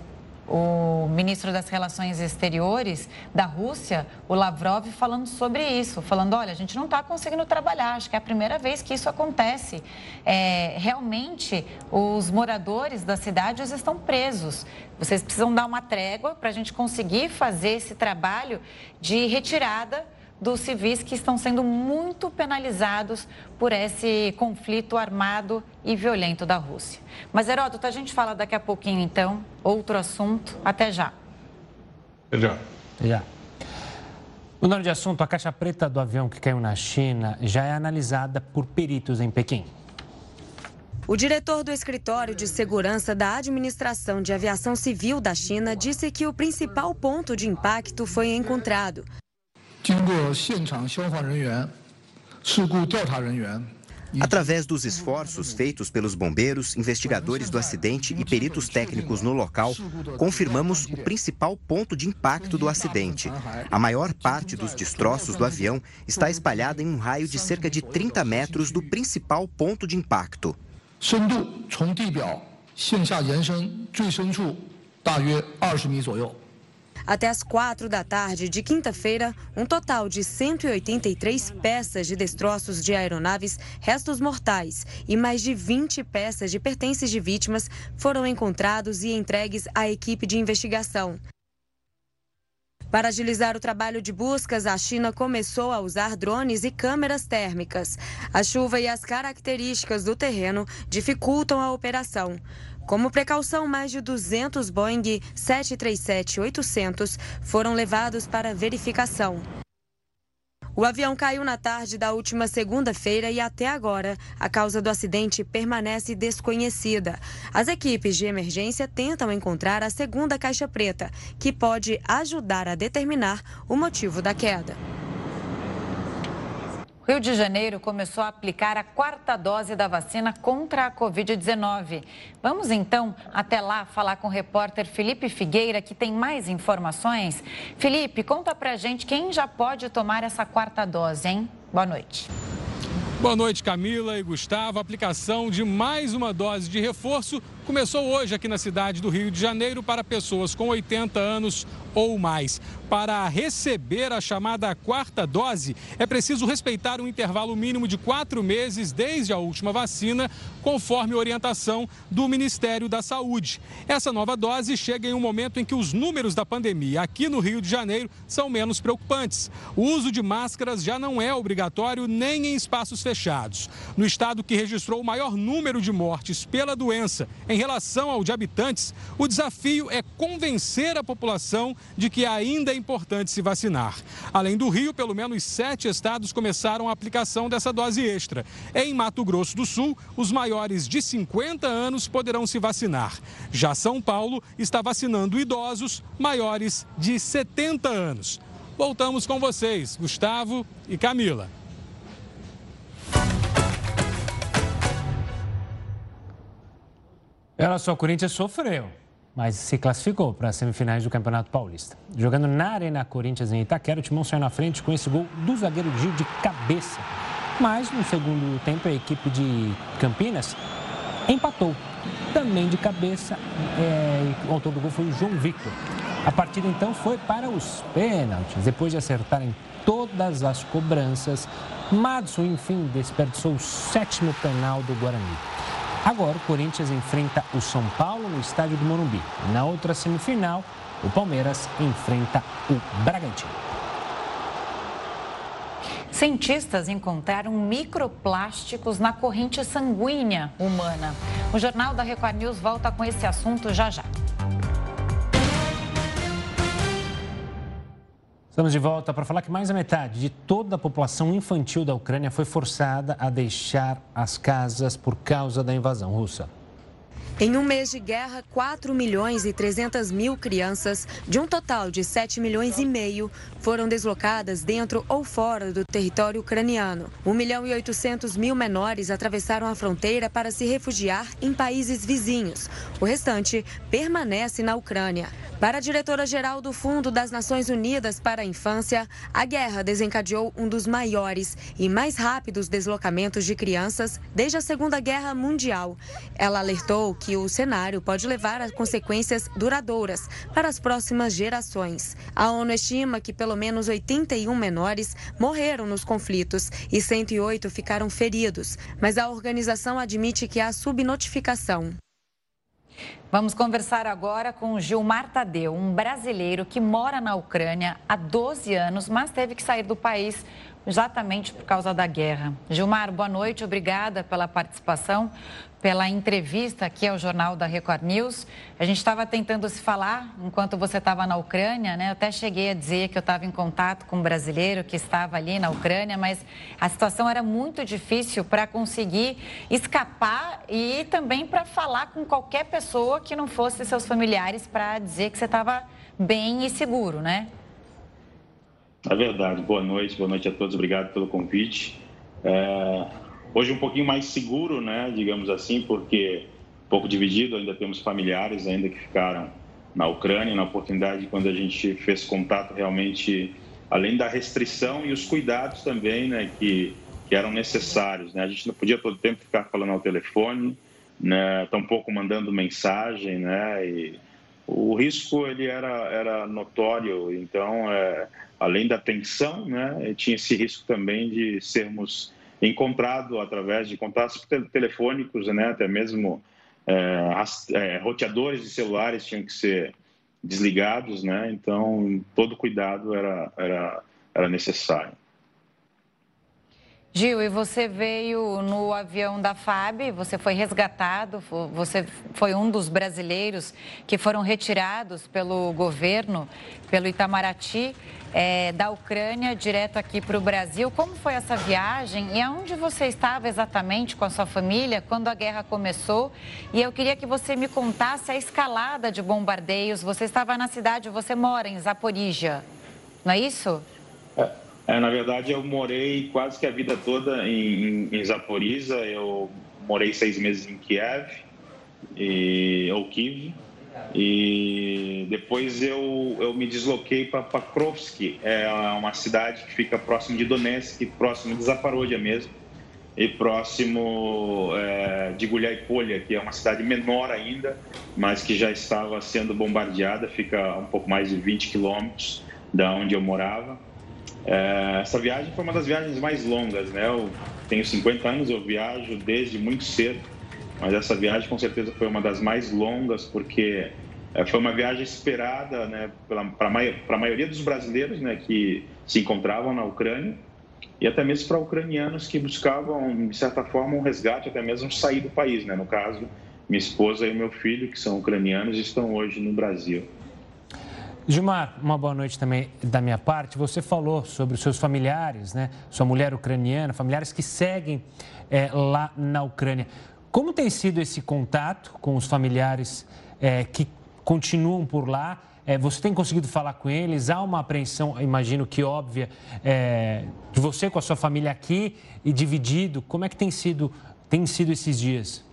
ministro das Relações Exteriores da Rússia, o Lavrov, falando sobre isso, falando, olha, a gente não está conseguindo trabalhar, acho que é a primeira vez que isso acontece. É, realmente, os moradores das cidades estão presos. Vocês precisam dar uma trégua para a gente conseguir fazer esse trabalho de retirada dos civis que estão sendo muito penalizados por esse conflito armado e violento da Rússia. Mas, Heródoto, a gente fala daqui a pouquinho, então, outro assunto. Até já. Até já. Já. Mudando de assunto, a caixa preta do avião que caiu na China já é analisada por peritos em Pequim. O diretor do Escritório de Segurança da Administração de Aviação Civil da China disse que o principal ponto de impacto foi encontrado 经过现场消防人员、事故调查人员 Através dos esforços feitos pelos bombeiros, investigadores do acidente e peritos técnicos no local, confirmamos o principal ponto de impacto do acidente. A maior parte dos destroços do avião está espalhada em um raio de cerca de 30 metros do principal ponto de impacto. 深度从地表向下延伸最深处大约20米左右。 Até as quatro da tarde de quinta-feira, um total de 183 peças de destroços de aeronaves, restos mortais e mais de 20 peças de pertences de vítimas foram encontrados e entregues à equipe de investigação. Para agilizar o trabalho de buscas, a China começou a usar drones e câmeras térmicas. A chuva e as características do terreno dificultam a operação. Como precaução, mais de 200 Boeing 737-800 foram levados para verificação. O avião caiu na tarde da última segunda-feira e até agora a causa do acidente permanece desconhecida. As equipes de emergência tentam encontrar a segunda caixa preta, que pode ajudar a determinar o motivo da queda. Rio de Janeiro começou a aplicar a quarta dose da vacina contra a Covid-19. Vamos então até lá falar com o repórter Felipe Figueira, que tem mais informações. Felipe, conta pra gente quem já pode tomar essa quarta dose, hein? Boa noite. Boa noite, Camila e Gustavo. A aplicação de mais uma dose de reforço começou hoje aqui na cidade do Rio de Janeiro para pessoas com 80 anos ou mais. Para receber a chamada quarta dose, é preciso respeitar um intervalo mínimo de quatro meses desde a última vacina, conforme orientação do Ministério da Saúde. Essa nova dose chega em um momento em que os números da pandemia aqui no Rio de Janeiro são menos preocupantes. O uso de máscaras já não é obrigatório nem em espaços fechados. No estado que registrou o maior número de mortes pela doença em relação ao de habitantes, o desafio é convencer a população de que ainda é importante se vacinar. Além do Rio, pelo menos sete estados começaram a aplicação dessa dose extra. Em Mato Grosso do Sul, os maiores de 50 anos poderão se vacinar. Já São Paulo está vacinando idosos maiores de 70 anos. Voltamos com vocês, Gustavo e Camila. Ela só, Corinthians sofreu mas se classificou para as semifinais do Campeonato Paulista. Jogando na Arena Corinthians em Itaquera, o Timão saiu na frente com esse gol do zagueiro Gil de cabeça. Mas no segundo tempo a equipe de Campinas empatou. Também de cabeça, é, o autor do gol foi o João Victor. A partida então foi para os pênaltis. Depois de acertarem todas as cobranças, Madison enfim desperdiçou o sétimo penal do Guarani. Agora, o Corinthians enfrenta o São Paulo no estádio do Morumbi. Na outra semifinal, o Palmeiras enfrenta o Bragantino. Cientistas encontraram microplásticos na corrente sanguínea humana. O Jornal da Record News volta com esse assunto já já. Estamos de volta para falar que mais da metade de toda a população infantil da Ucrânia foi forçada a deixar as casas por causa da invasão russa. Em um mês de guerra, 4 milhões e 300 mil crianças, de um total de 7 milhões e meio, foram deslocadas dentro ou fora do território ucraniano. 1 milhão e 800 mil menores atravessaram a fronteira para se refugiar em países vizinhos. O restante permanece na Ucrânia. Para a diretora-geral do Fundo das Nações Unidas para a Infância, a guerra desencadeou um dos maiores e mais rápidos deslocamentos de crianças desde a Segunda Guerra Mundial. Ela alertou que o cenário pode levar a consequências duradouras para as próximas gerações. A ONU estima que pelo menos 81 menores morreram nos conflitos e 108 ficaram feridos, mas a organização admite que há subnotificação. Vamos conversar agora com Gilmar Tadeu, um brasileiro que mora na Ucrânia há 12 anos, mas teve que sair do país exatamente por causa da guerra. Gilmar, boa noite, obrigada pela participação pela entrevista aqui ao Jornal da Record News. A gente estava tentando se falar enquanto você estava na Ucrânia, né? Eu até cheguei a dizer que eu estava em contato com um brasileiro que estava ali na Ucrânia, mas a situação era muito difícil para conseguir escapar e também para falar com qualquer pessoa que não fosse seus familiares para dizer que você estava bem e seguro, né? É verdade. Boa noite, boa noite a todos. Obrigado pelo convite. É Hoje um pouquinho mais seguro, né, digamos assim, porque um pouco dividido, ainda temos familiares ainda que ficaram na Ucrânia, na oportunidade quando a gente fez contato realmente, além da restrição e os cuidados também, né, que, que eram necessários, né, a gente não podia todo tempo ficar falando ao telefone, né, tampouco mandando mensagem, né, e o risco ele era, era notório, então, é, além da tensão, né, tinha esse risco também de sermos encontrado através de contatos telefônicos, né, até mesmo é, é, roteadores de celulares tinham que ser desligados, né, então todo cuidado era, era, era necessário. Gil, e você veio no avião da FAB, você foi resgatado, você foi um dos brasileiros que foram retirados pelo governo, pelo Itamaraty é, da Ucrânia direto aqui para o Brasil. Como foi essa viagem e aonde você estava exatamente com a sua família quando a guerra começou? E eu queria que você me contasse a escalada de bombardeios. Você estava na cidade, você mora em Zaporizhia, não é isso? É, é, na verdade, eu morei quase que a vida toda em, em, Zaporizhia. Eu morei seis meses em Kiev, e, ou Kiev, e depois eu, eu me desloquei para Pakrovsk, é uma cidade que fica próximo de Donetsk, próximo de Zaporozhia mesmo. e próximo é, de Gulhaipolha, que é uma cidade menor ainda, mas que já estava sendo bombardeada, fica um pouco mais de 20 quilômetros da onde eu morava. É, essa viagem foi uma das viagens mais longas, né? Eu tenho 50 anos, eu viajo desde muito cedo, mas essa viagem com certeza foi uma das mais longas, porque é, foi uma viagem esperada né, para a maioria dos brasileiros né, que se encontravam na Ucrânia e até mesmo para ucranianos que buscavam, de certa forma, um resgate, até mesmo sair do país. Né? No caso, minha esposa e meu filho, que são ucranianos, estão hoje no Brasil. Gilmar, uma boa noite também da minha parte. Você falou sobre os seus familiares, né? Sua mulher ucraniana, familiares que seguem é, lá na Ucrânia. Como tem sido esse contato com os familiares é, que continuam por lá? É, você tem conseguido falar com eles? Há uma apreensão, imagino que óbvia, de você com a sua família aqui e dividido. Como é que tem sido, tem sido esses dias?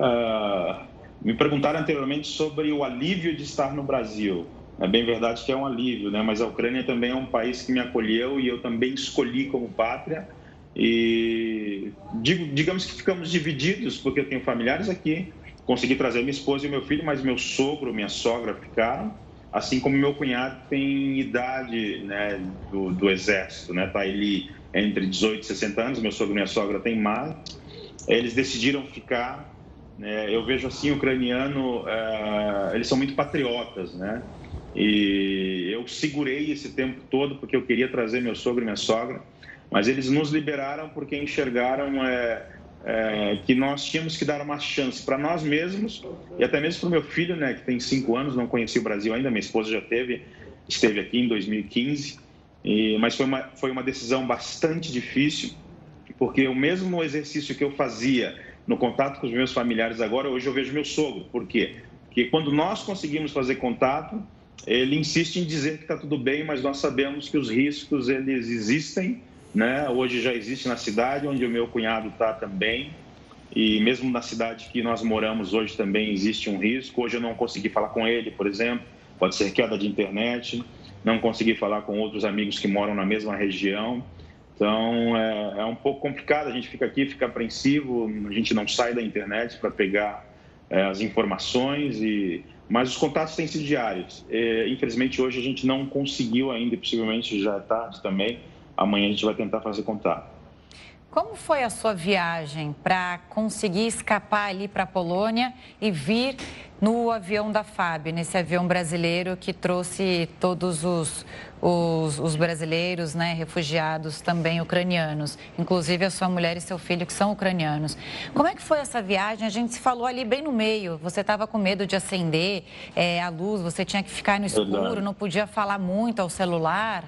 Uh, me perguntaram anteriormente sobre o alívio de estar no Brasil. É bem verdade que é um alívio, né? Mas a Ucrânia também é um país que me acolheu e eu também escolhi como pátria. E digamos que ficamos divididos, porque eu tenho familiares aqui, consegui trazer minha esposa e meu filho, mas meu sogro, minha sogra ficaram, assim como meu cunhado tem idade né, do, do exército, né? Tá ele entre 18 e 60 anos, meu sogro e minha sogra têm mais. Eles decidiram ficar. Né? Eu vejo assim, o ucraniano, uh, eles são muito patriotas, né? E eu segurei esse tempo todo porque eu queria trazer meu sogro e minha sogra, mas eles nos liberaram porque enxergaram é, é, que nós tínhamos que dar uma chance para nós mesmos e até mesmo para o meu filho, né, que tem cinco anos, não conhecia o Brasil ainda, minha esposa já teve, esteve aqui em 2015, e, mas foi uma, foi uma decisão bastante difícil, porque o mesmo exercício que eu fazia no contato com os meus familiares agora, hoje eu vejo meu sogro. Por quê? Porque quando nós conseguimos fazer contato, ele insiste em dizer que está tudo bem, mas nós sabemos que os riscos eles existem né? Hoje já existe na cidade onde o meu cunhado está também. E mesmo na cidade que nós moramos hoje também existe um risco. Hoje eu não consegui falar com ele, por exemplo, pode ser queda de internet. Não consegui falar com outros amigos que moram na mesma região. Então é, é um pouco complicado. A gente fica aqui, fica apreensivo. A gente não sai da internet para pegar é, as informações e mas os contatos têm sido diários. É, infelizmente hoje a gente não conseguiu ainda, possivelmente já é tarde também, amanhã a gente vai tentar fazer contato. Como foi a sua viagem para conseguir escapar ali para a Polônia e vir no avião da FAB, nesse avião brasileiro que trouxe todos os, os, os, brasileiros, né, refugiados também ucranianos, inclusive a sua mulher e seu filho que são ucranianos. Como é que foi essa viagem? A gente se falou ali bem no meio. Você estava com medo de acender é, a luz, você tinha que ficar no escuro, não podia falar muito ao celular.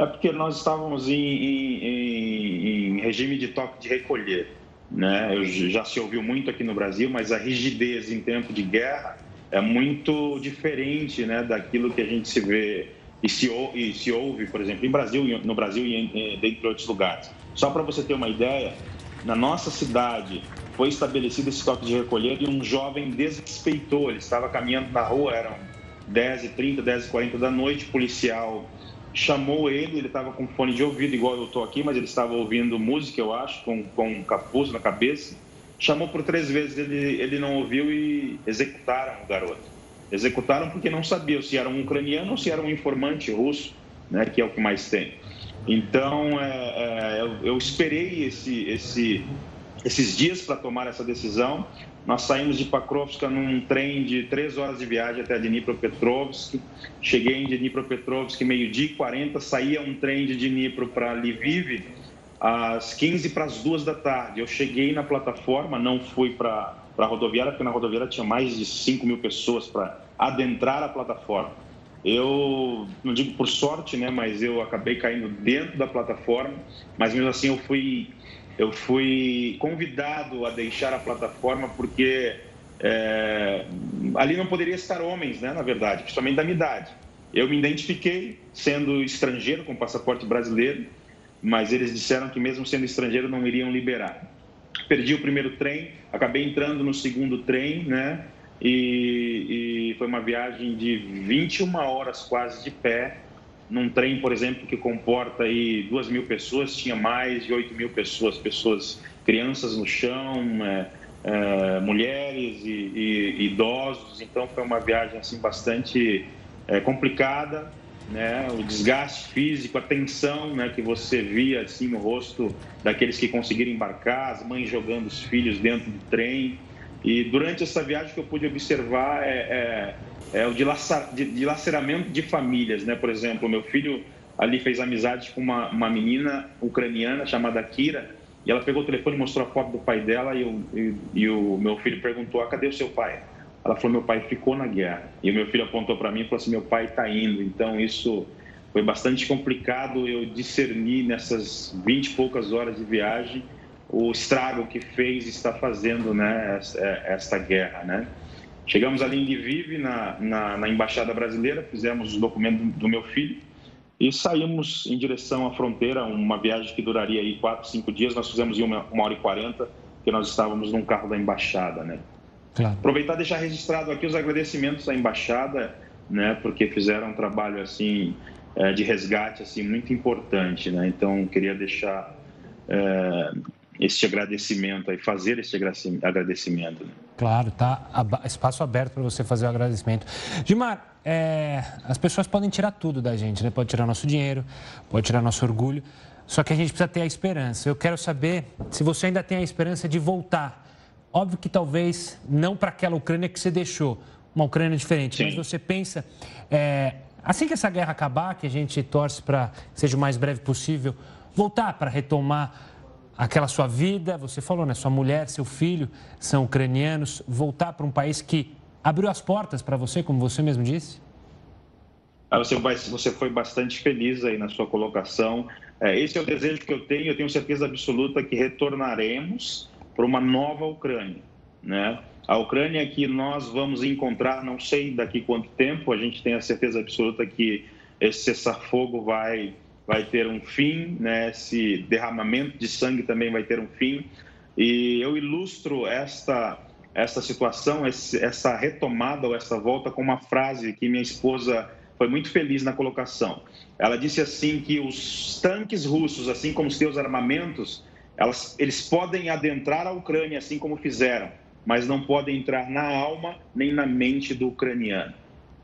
É porque nós estávamos em, em, em regime de toque de recolher. Né? Eu, já se ouviu muito aqui no Brasil, mas a rigidez em tempo de guerra é muito diferente né, daquilo que a gente se vê e se, e se ouve, por exemplo, em Brasil, no Brasil e dentre outros lugares. Só para você ter uma ideia, na nossa cidade foi estabelecido esse toque de recolher e um jovem desrespeitou. Ele estava caminhando na rua, eram 10h30, 10h40 da noite, policial chamou ele, ele estava com fone de ouvido, igual eu estou aqui, mas ele estava ouvindo música, eu acho, com, com um capuz na cabeça. Chamou por três vezes, ele, ele não ouviu e executaram o garoto. Executaram porque não sabiam se era um ucraniano ou se era um informante russo, né, que é o que mais tem. Então, é, é, eu, eu, esperei esse, esse, esses dias para tomar essa decisão nós saímos de Pakrovska num trem de três horas de viagem até Dnipropetrovsk. Cheguei em Dnipropetrovsk meio-dia e 40, saía um trem de Dnipro para Lviv às 15 para as duas da tarde. Eu cheguei na plataforma, não fui para a rodoviária, porque na rodoviária tinha mais de 5 mil pessoas para adentrar a plataforma. Eu não digo por sorte, né, mas eu acabei caindo dentro da plataforma, mas mesmo assim eu fui eu fui convidado a deixar a plataforma porque é, ali não poderia estar homens, né, na verdade, principalmente da minha idade. Eu me identifiquei sendo estrangeiro com passaporte brasileiro, mas eles disseram que mesmo sendo estrangeiro não iriam liberar. Perdi o primeiro trem, acabei entrando no segundo trem, né? E, e foi uma viagem de 21 horas quase de pé num trem, por exemplo, que comporta aí duas mil pessoas, tinha mais de 8 mil pessoas, pessoas, crianças no chão, é, é, mulheres e, e, idosos. Então foi uma viagem assim bastante é, complicada, né? O desgaste físico, a tensão, né, que você via assim no rosto daqueles que conseguiram embarcar, as mães jogando os filhos dentro do trem. E durante essa viagem que eu pude observar é, é, é o dilaceramento de famílias, né? Por exemplo, meu filho ali fez amizade com uma, uma menina ucraniana chamada Kira e ela pegou o telefone e mostrou a foto do pai dela e, o, e, e o meu filho perguntou, ah, cadê o seu pai? Ela falou, meu pai ficou na guerra. E o meu filho apontou para mim e falou assim, meu pai está indo. Então isso foi bastante complicado eu discernir nessas 20 e poucas horas de viagem o estrago que fez e está fazendo né, esta guerra, né? Chegamos ali em Lviv, na, na, na Embaixada Brasileira, fizemos o documento do meu filho e saímos em direção à fronteira, uma viagem que duraria aí quatro, cinco dias. Nós fizemos em uma, uma hora e quarenta, que nós estávamos num carro da embaixada, né? Claro. Aproveitar e deixar registrado aqui os agradecimentos à embaixada, né? Porque fizeram um trabalho assim é, de resgate assim muito importante, né? Então queria deixar é, este agradecimento aí, fazer este agradecimento. Né? Claro, tá espaço aberto para você fazer o agradecimento. Gilmar, é, as pessoas podem tirar tudo da gente, né? Pode tirar nosso dinheiro, pode tirar nosso orgulho, só que a gente precisa ter a esperança. Eu quero saber se você ainda tem a esperança de voltar. Óbvio que talvez não para aquela Ucrânia que você deixou, uma Ucrânia diferente, Sim. mas você pensa, é, assim que essa guerra acabar, que a gente torce para seja o mais breve possível, voltar para retomar aquela sua vida, você falou, né? Sua mulher, seu filho são ucranianos, voltar para um país que abriu as portas para você, como você mesmo disse? Ah, você, você foi bastante feliz aí na sua colocação. É, esse é o desejo que eu tenho. Eu tenho certeza absoluta que retornaremos para uma nova Ucrânia, né? A Ucrânia que nós vamos encontrar, não sei daqui quanto tempo. A gente tem a certeza absoluta que esse cessar-fogo vai vai ter um fim, né? Esse derramamento de sangue também vai ter um fim. E eu ilustro esta essa situação, essa retomada ou essa volta com uma frase que minha esposa foi muito feliz na colocação. Ela disse assim que os tanques russos, assim como os seus armamentos, elas, eles podem adentrar a Ucrânia assim como fizeram, mas não podem entrar na alma nem na mente do ucraniano.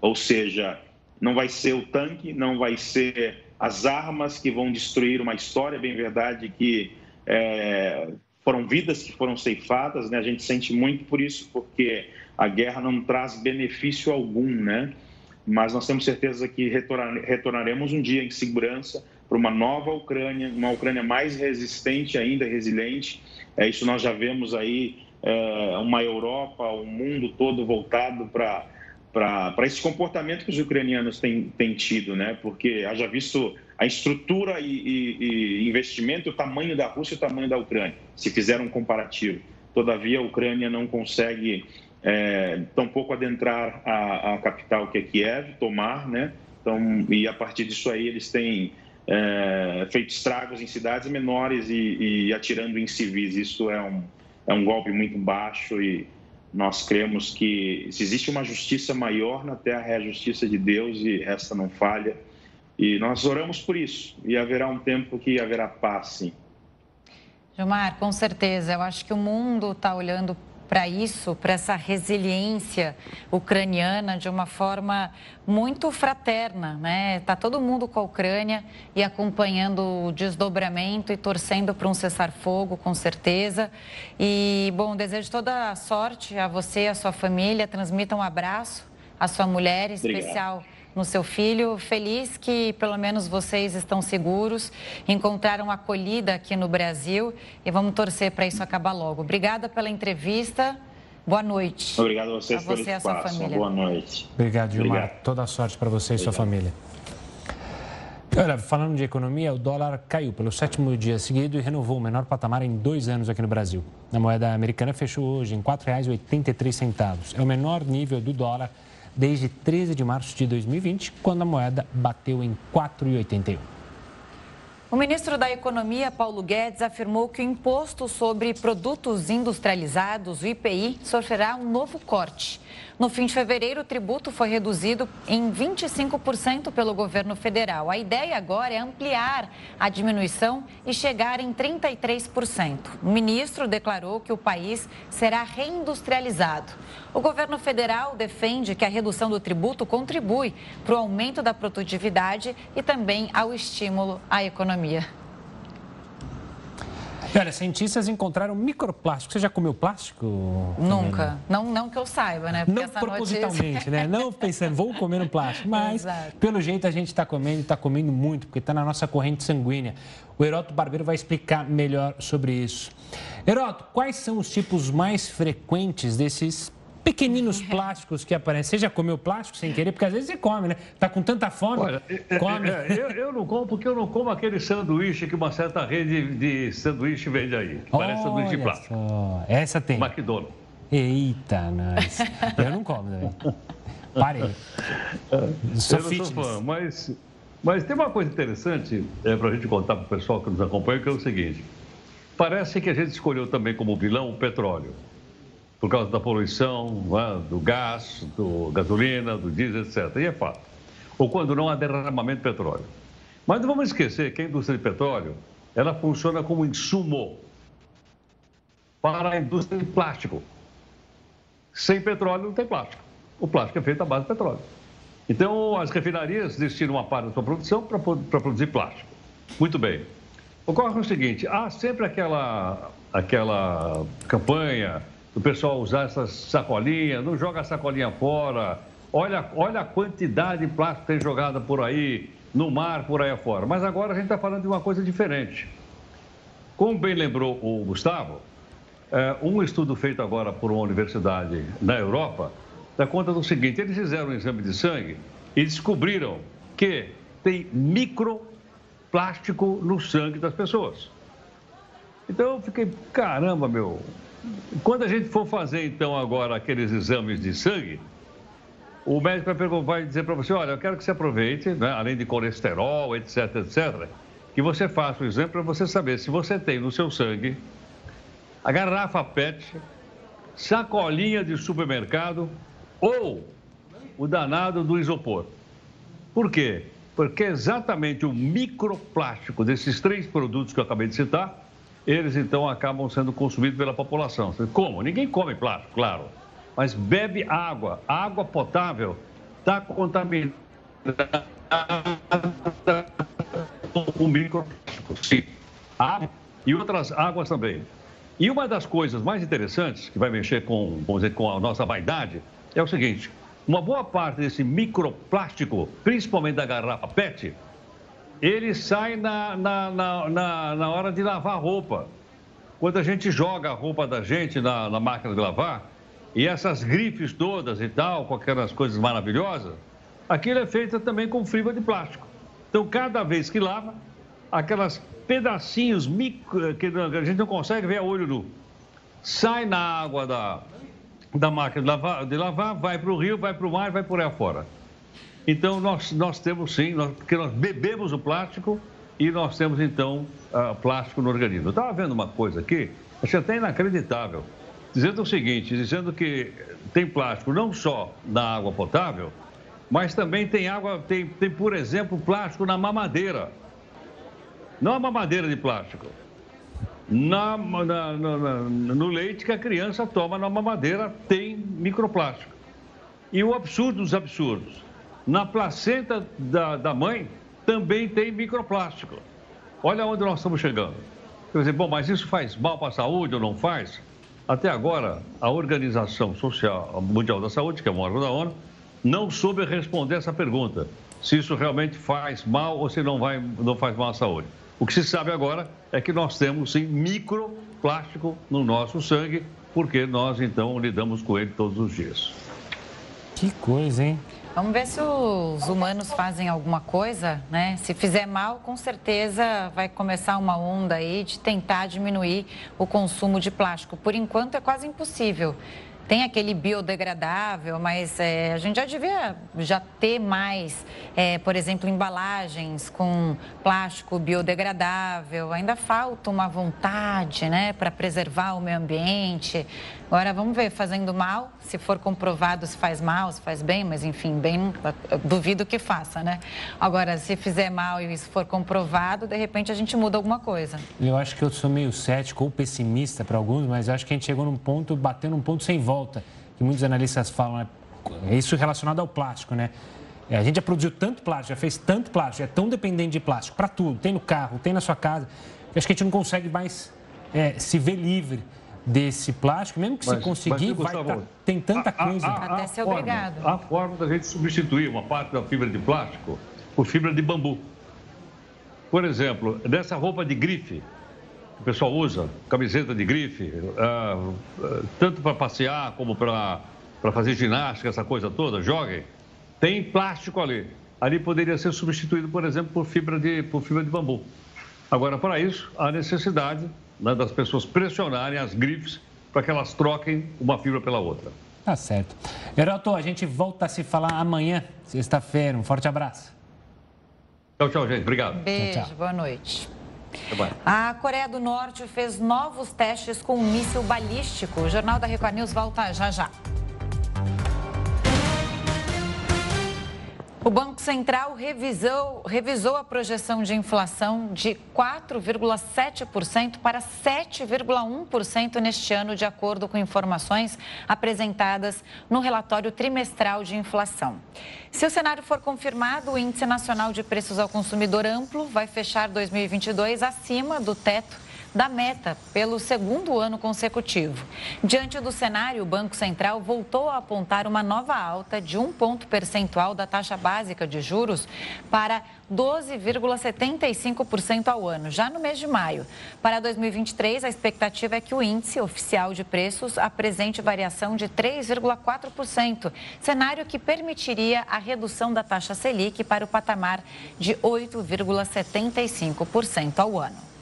Ou seja, não vai ser o tanque, não vai ser as armas que vão destruir uma história, bem verdade que é, foram vidas que foram ceifadas, né? A gente sente muito por isso, porque a guerra não traz benefício algum, né? Mas nós temos certeza que retornaremos um dia em segurança para uma nova Ucrânia, uma Ucrânia mais resistente ainda, resiliente. É, isso nós já vemos aí é, uma Europa, um mundo todo voltado para para esse comportamento que os ucranianos têm, têm tido, né? Porque haja visto a estrutura e, e, e, investimento, o tamanho da Rússia e o tamanho da Ucrânia, se fizer um comparativo. Todavia, a Ucrânia não consegue é, tampouco adentrar a, a, capital que é Kiev, tomar, né? Então, e a partir disso aí eles têm é, feito estragos em cidades menores e, e, atirando em civis. Isso é um, é um golpe muito baixo e nós cremos que se existe uma justiça maior na terra é a justiça de Deus e essa não falha. E nós oramos por isso e haverá um tempo que haverá paz, sim. Gilmar, com certeza. Eu acho que o mundo está olhando para isso, para essa resiliência ucraniana de uma forma muito fraterna, né? Tá todo mundo com a Ucrânia e acompanhando o desdobramento e torcendo para um cessar-fogo, com certeza. E bom, desejo toda a sorte a você e a sua família. Transmita um abraço à sua mulher, em especial. Obrigado no seu filho. Feliz que pelo menos vocês estão seguros, encontraram acolhida aqui no Brasil e vamos torcer para isso acabar logo. Obrigada pela entrevista. Boa noite. Obrigado a vocês a você e a sua família. Boa noite. Obrigado, Gilmar. Obrigado. Toda a sorte para você e Obrigado. sua família. Olha, falando de economia, o dólar caiu pelo sétimo dia seguido e renovou o menor patamar em dois anos aqui no Brasil. A moeda americana fechou hoje em R$ 4,83. É o menor nível do dólar desde 13 de março de 2020, quando a moeda bateu em 4,81. O ministro da Economia, Paulo Guedes, afirmou que o imposto sobre produtos industrializados, o IPI, sofrerá um novo corte. No fim de fevereiro, o tributo foi reduzido em 25% pelo governo federal. A ideia agora é ampliar a diminuição e chegar em 33%. O ministro declarou que o país será reindustrializado. O governo federal defende que a redução do tributo contribui para o aumento da produtividade e também ao estímulo à economia. Olha, cientistas encontraram microplástico. Você já comeu plástico? Nunca. Não, não que eu saiba, né? Porque não propositalmente, notícia... né? Não pensando, vou comer um plástico. Mas, Exato. pelo jeito, a gente está comendo e está comendo muito, porque está na nossa corrente sanguínea. O Heroto Barbeiro vai explicar melhor sobre isso. Heroto, quais são os tipos mais frequentes desses pequeninos plásticos que aparecem. Você já comeu plástico sem querer? Porque às vezes você come, né? Tá com tanta fome, Olha, é, é, come. É, é, eu, eu, não como porque eu não como aquele sanduíche que uma certa rede de sanduíche vende aí. Parece Olha sanduíche de plástico. Só. Essa tem. McDonald's. Eita, nós. Eu não como também. Parei. Sou eu não fitness. Fã, mas, mas tem uma coisa interessante é, para a gente contar para o pessoal que nos acompanha, que é o seguinte. Parece que a gente escolheu também como vilão o petróleo por causa da poluição, né, do gás, do gasolina, do diesel, etc. E é fato. Ou quando não há derramamento de petróleo. Mas não vamos esquecer que a indústria de petróleo, ela funciona como insumo para a indústria de plástico. Sem petróleo não tem plástico. O plástico é feito à base de petróleo. Então, as refinarias destinam uma parte da sua produção para, para produzir plástico. Muito bem. Ocorre o seguinte, há sempre aquela, aquela campanha o pessoal usar essas sacolinhas, não joga a sacolinha fora. Olha, olha a quantidade de plástico que tem jogada por aí, no mar, por aí afora. Mas agora a gente está falando de uma coisa diferente. Como bem lembrou o Gustavo, é, um estudo feito agora por uma universidade na Europa dá conta do seguinte: eles fizeram um exame de sangue e descobriram que tem microplástico no sangue das pessoas. Então eu fiquei, caramba, meu, quando a gente for fazer, então, agora aqueles exames de sangue, o médico vai dizer para você, olha, eu quero que você aproveite, né, além de colesterol, etc, etc, que você faça o exame para você saber se você tem no seu sangue a garrafa PET, sacolinha de supermercado ou o danado do isopor. Por quê? Porque é exatamente o microplástico desses três produtos que eu acabei de citar eles então acabam sendo consumidos pela população. Como? Ninguém come plástico, claro, mas bebe água. A água potável está contaminada com microplástico, sim. Ah, e outras águas também. E uma das coisas mais interessantes que vai mexer com, vamos dizer, com a nossa vaidade é o seguinte: uma boa parte desse microplástico, principalmente da garrafa PET, ele sai na, na, na, na, hora de lavar roupa. Quando a gente joga a roupa da gente na, na máquina de lavar, e essas grifes todas e tal, com aquelas coisas maravilhosas, aquilo é feito também com fibra de plástico. Então, cada vez que lava, aquelas pedacinhos micro, que a gente não consegue ver a olho nu, sai na água da, da máquina de lavar, de lavar vai para o rio, vai para o mar, vai por aí afora. Então, nós, nós temos sim, nós, porque nós bebemos o plástico e nós temos, então, uh, plástico no organismo. Eu estava vendo uma coisa aqui, achei até inacreditável, dizendo o seguinte, dizendo que tem plástico não só na água potável, mas também tem água, tem, tem por exemplo, plástico na mamadeira. Não a mamadeira de plástico. Na, na, na, no leite que a criança toma na mamadeira tem microplástico. E o absurdo dos absurdos na placenta da, da mãe também tem microplástico. Olha onde nós estamos chegando. Quer dizer, bom, mas isso faz mal para a saúde ou não faz? Até agora, a Organização Social Mundial da Saúde, que é um órgão da ONU, não soube responder essa pergunta. Se isso realmente faz mal ou se não, vai, não faz mal à saúde. O que se sabe agora é que nós temos, sim, microplástico no nosso sangue, porque nós, então, lidamos com ele todos os dias. Que coisa, hein? Vamos ver se os humanos fazem alguma coisa, né? Se fizer mal, com certeza vai começar uma onda aí de tentar diminuir o consumo de plástico. Por enquanto é quase impossível tem aquele biodegradável, mas é, a gente já devia já ter mais, é, por exemplo, embalagens com plástico biodegradável. Ainda falta uma vontade, né, para preservar o meio ambiente. Agora vamos ver, fazendo mal, se for comprovado se faz mal, se faz bem, mas enfim, bem, duvido que faça, né? Agora, se fizer mal e isso for comprovado, de repente a gente muda alguma coisa. Eu acho que eu sou meio cético ou pessimista para alguns, mas acho que a gente chegou num ponto, bateu num ponto sem volta, que muitos analistas falam, né? isso relacionado ao plástico, né? É, a gente já produziu tanto plástico, já fez tanto plástico, é tão dependente de plástico para tudo, tem no carro, tem na sua casa, acho que a gente não consegue mais é, se ver livre desse plástico, mesmo que mas, se conseguir, mas, vai tá, tem tanta coisa. A, a, a, Até ser forma, obrigado. A forma da gente substituir uma parte da fibra de plástico por fibra de bambu. Por exemplo, dessa roupa de grife, que o pessoal usa, camiseta de grife, uh, uh, tanto para passear como para fazer ginástica, essa coisa toda, joguem, tem plástico ali. Ali poderia ser substituído, por exemplo, por fibra de, por fibra de bambu. Agora, para isso, há necessidade né, das pessoas pressionarem as grifes para que elas troquem uma fibra pela outra. Tá certo. Heroto, a gente volta a se falar amanhã, sexta-feira. Um forte abraço. Tchau, tchau, gente. Obrigado. Beijo, tchau, tchau. boa noite. A Coreia do Norte fez novos testes com um míssil balístico. O Jornal da Record News volta já já. O Banco Central revisou, revisou a projeção de inflação de 4,7% para 7,1% neste ano, de acordo com informações apresentadas no relatório trimestral de inflação. Se o cenário for confirmado, o Índice Nacional de Preços ao Consumidor Amplo vai fechar 2022 acima do teto da meta pelo segundo ano consecutivo. Diante do cenário, o Banco Central voltou a apontar uma nova alta de um ponto percentual da taxa básica de juros para 12,75% ao ano, já no mês de maio. Para 2023, a expectativa é que o índice oficial de preços apresente variação de 3,4%, cenário que permitiria a redução da taxa Selic para o patamar de 8,75% ao ano.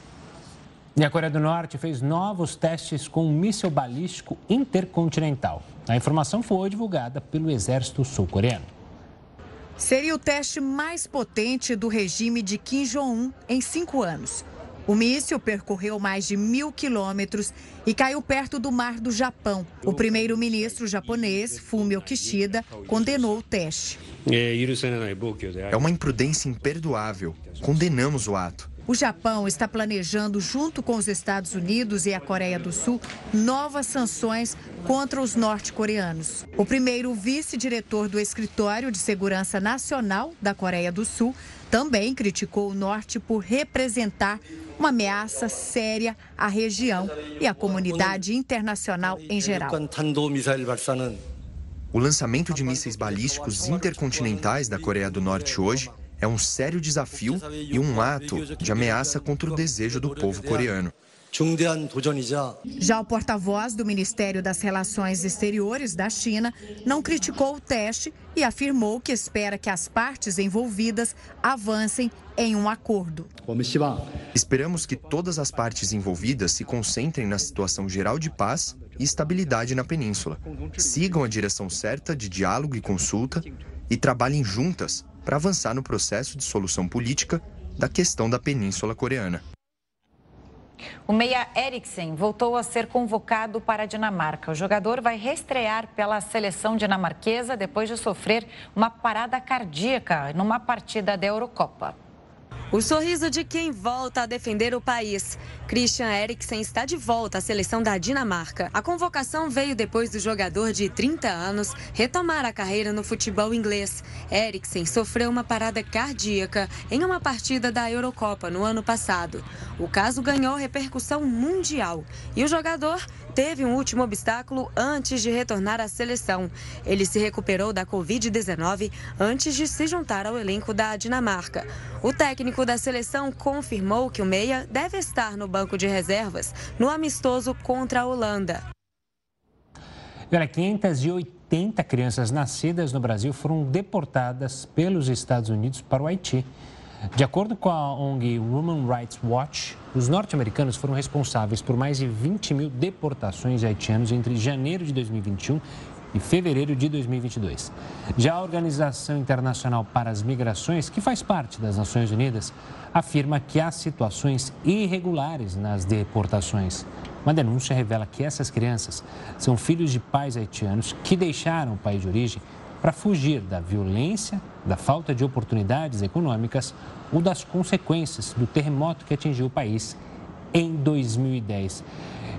E a Coreia do Norte fez novos testes com um míssil balístico intercontinental. A informação foi divulgada pelo Exército Sul-Coreano. Seria o teste mais potente do regime de Kim Jong-un em cinco anos. O míssil percorreu mais de mil quilômetros e caiu perto do mar do Japão. O primeiro-ministro japonês, Fumio Kishida, condenou o teste. É uma imprudência imperdoável. Condenamos o ato. O Japão está planejando, junto com os Estados Unidos e a Coreia do Sul, novas sanções contra os norte-coreanos. O primeiro vice-diretor do Escritório de Segurança Nacional da Coreia do Sul também criticou o norte por representar uma ameaça séria à região e à comunidade internacional em geral. O lançamento de mísseis balísticos intercontinentais da Coreia do Norte hoje é um sério desafio e um ato de ameaça contra o desejo do povo coreano. Já o porta-voz do Ministério das Relações Exteriores da China não criticou o teste e afirmou que espera que as partes envolvidas avancem em um acordo. Esperamos que todas as partes envolvidas se concentrem na situação geral de paz e estabilidade na península, sigam a direção certa de diálogo e consulta e trabalhem juntas para avançar no processo de solução política da questão da Península Coreana. O meia Eriksen voltou a ser convocado para a Dinamarca. O jogador vai reestrear pela seleção dinamarquesa depois de sofrer uma parada cardíaca numa partida da Eurocopa. O sorriso de quem volta a defender o país. Christian Eriksen está de volta à seleção da Dinamarca. A convocação veio depois do jogador de 30 anos retomar a carreira no futebol inglês. Eriksen sofreu uma parada cardíaca em uma partida da Eurocopa no ano passado. O caso ganhou repercussão mundial e o jogador teve um último obstáculo antes de retornar à seleção. Ele se recuperou da Covid-19 antes de se juntar ao elenco da Dinamarca. O técnico da seleção confirmou que o Meia deve estar no banco de reservas no amistoso contra a Holanda. Olha, 580 crianças nascidas no Brasil foram deportadas pelos Estados Unidos para o Haiti. De acordo com a ONG Human Rights Watch, os norte-americanos foram responsáveis por mais de 20 mil deportações de haitianos entre janeiro de 2021 e fevereiro de 2022. Já a Organização Internacional para as Migrações, que faz parte das Nações Unidas, afirma que há situações irregulares nas deportações. Uma denúncia revela que essas crianças são filhos de pais haitianos que deixaram o país de origem para fugir da violência, da falta de oportunidades econômicas ou das consequências do terremoto que atingiu o país em 2010.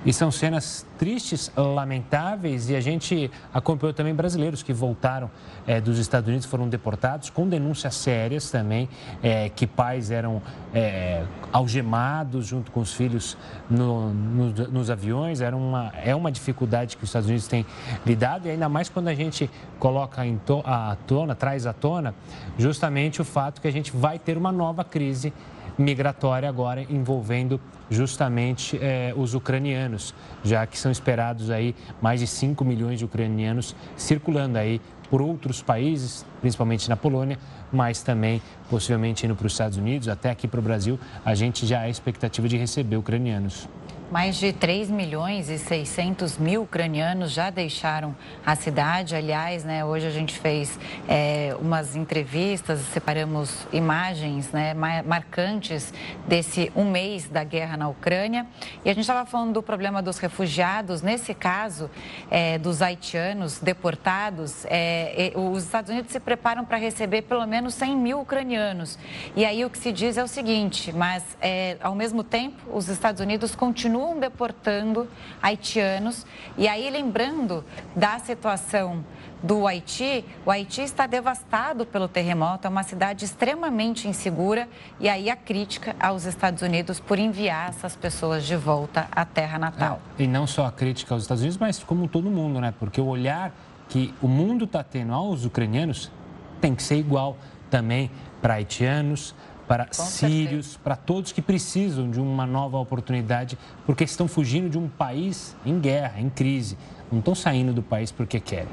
E são cenas tristes, lamentáveis, e a gente acompanhou também brasileiros que voltaram é, dos Estados Unidos, foram deportados, com denúncias sérias também, é, que pais eram é, algemados junto com os filhos no, no, nos aviões. Era uma, é uma dificuldade que os Estados Unidos têm lidado, e ainda mais quando a gente coloca em to, à tona, traz à tona, justamente o fato que a gente vai ter uma nova crise migratória agora envolvendo justamente eh, os ucranianos, já que são esperados aí mais de 5 milhões de ucranianos circulando aí por outros países, principalmente na Polônia, mas também possivelmente indo para os Estados Unidos, até aqui para o Brasil, a gente já há expectativa de receber ucranianos. Mais de 3 milhões e 600 mil ucranianos já deixaram a cidade. Aliás, né, hoje a gente fez é, umas entrevistas, separamos imagens né, marcantes desse um mês da guerra na Ucrânia. E a gente estava falando do problema dos refugiados. Nesse caso, é, dos haitianos deportados, é, os Estados Unidos se preparam para receber pelo menos 100 mil ucranianos. E aí o que se diz é o seguinte, mas é, ao mesmo tempo, os Estados Unidos continuam continuam deportando haitianos. E aí, lembrando da situação do Haiti, o Haiti está devastado pelo terremoto, é uma cidade extremamente insegura. E aí a crítica aos Estados Unidos por enviar essas pessoas de volta à terra natal. É, e não só a crítica aos Estados Unidos, mas como todo mundo, né? Porque o olhar que o mundo está tendo aos ucranianos tem que ser igual também para haitianos, para Com sírios, certeza. para todos que precisam de uma nova oportunidade, porque estão fugindo de um país em guerra, em crise. Não estão saindo do país porque querem.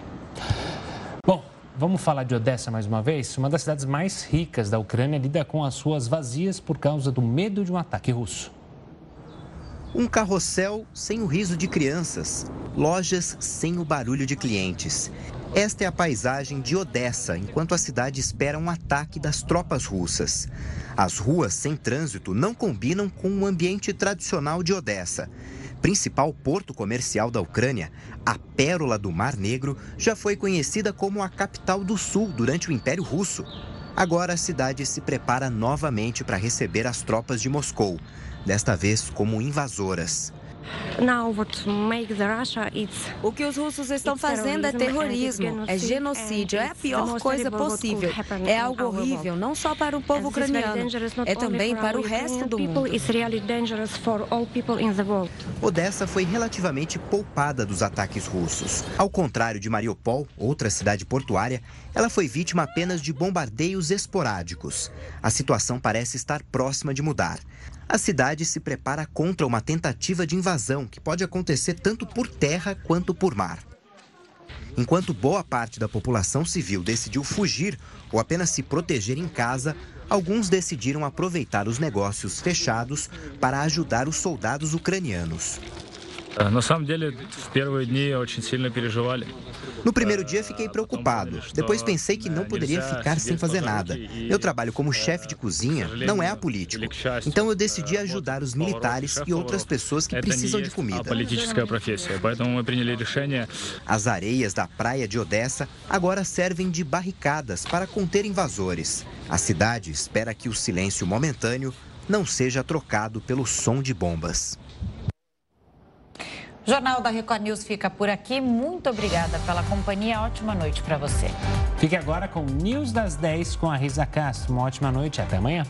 Bom, vamos falar de Odessa mais uma vez? Uma das cidades mais ricas da Ucrânia lida com as ruas vazias por causa do medo de um ataque russo. Um carrossel sem o riso de crianças, lojas sem o barulho de clientes. Esta é a paisagem de Odessa, enquanto a cidade espera um ataque das tropas russas. As ruas sem trânsito não combinam com o ambiente tradicional de Odessa. Principal porto comercial da Ucrânia, a Pérola do Mar Negro já foi conhecida como a capital do Sul durante o Império Russo. Agora a cidade se prepara novamente para receber as tropas de Moscou, desta vez como invasoras. O que os russos estão fazendo é terrorismo, é genocídio, é a pior coisa possível. É algo horrível, não só para o povo ucraniano, é também para o resto do mundo. Odessa foi relativamente poupada dos ataques russos. Ao contrário de Mariupol, outra cidade portuária, ela foi vítima apenas de bombardeios esporádicos. A situação parece estar próxima de mudar a cidade se prepara contra uma tentativa de invasão que pode acontecer tanto por terra quanto por mar. Enquanto boa parte da população civil decidiu fugir ou apenas se proteger em casa, alguns decidiram aproveitar os negócios fechados para ajudar os soldados ucranianos. На самом деле, в первые дни очень сильно переживали. No primeiro dia fiquei preocupado. Depois pensei que não poderia ficar sem fazer nada. Eu trabalho como chefe de cozinha, não é apolítico. Então eu decidi ajudar os militares e outras pessoas que precisam de comida. As areias da praia de Odessa agora servem de barricadas para conter invasores. A cidade espera que o silêncio momentâneo não seja trocado pelo som de bombas. Jornal da Record News fica por aqui. Muito obrigada pela companhia. Ótima noite para você. Fique agora com News das 10 com a Risa Castro. Uma ótima noite. Até amanhã.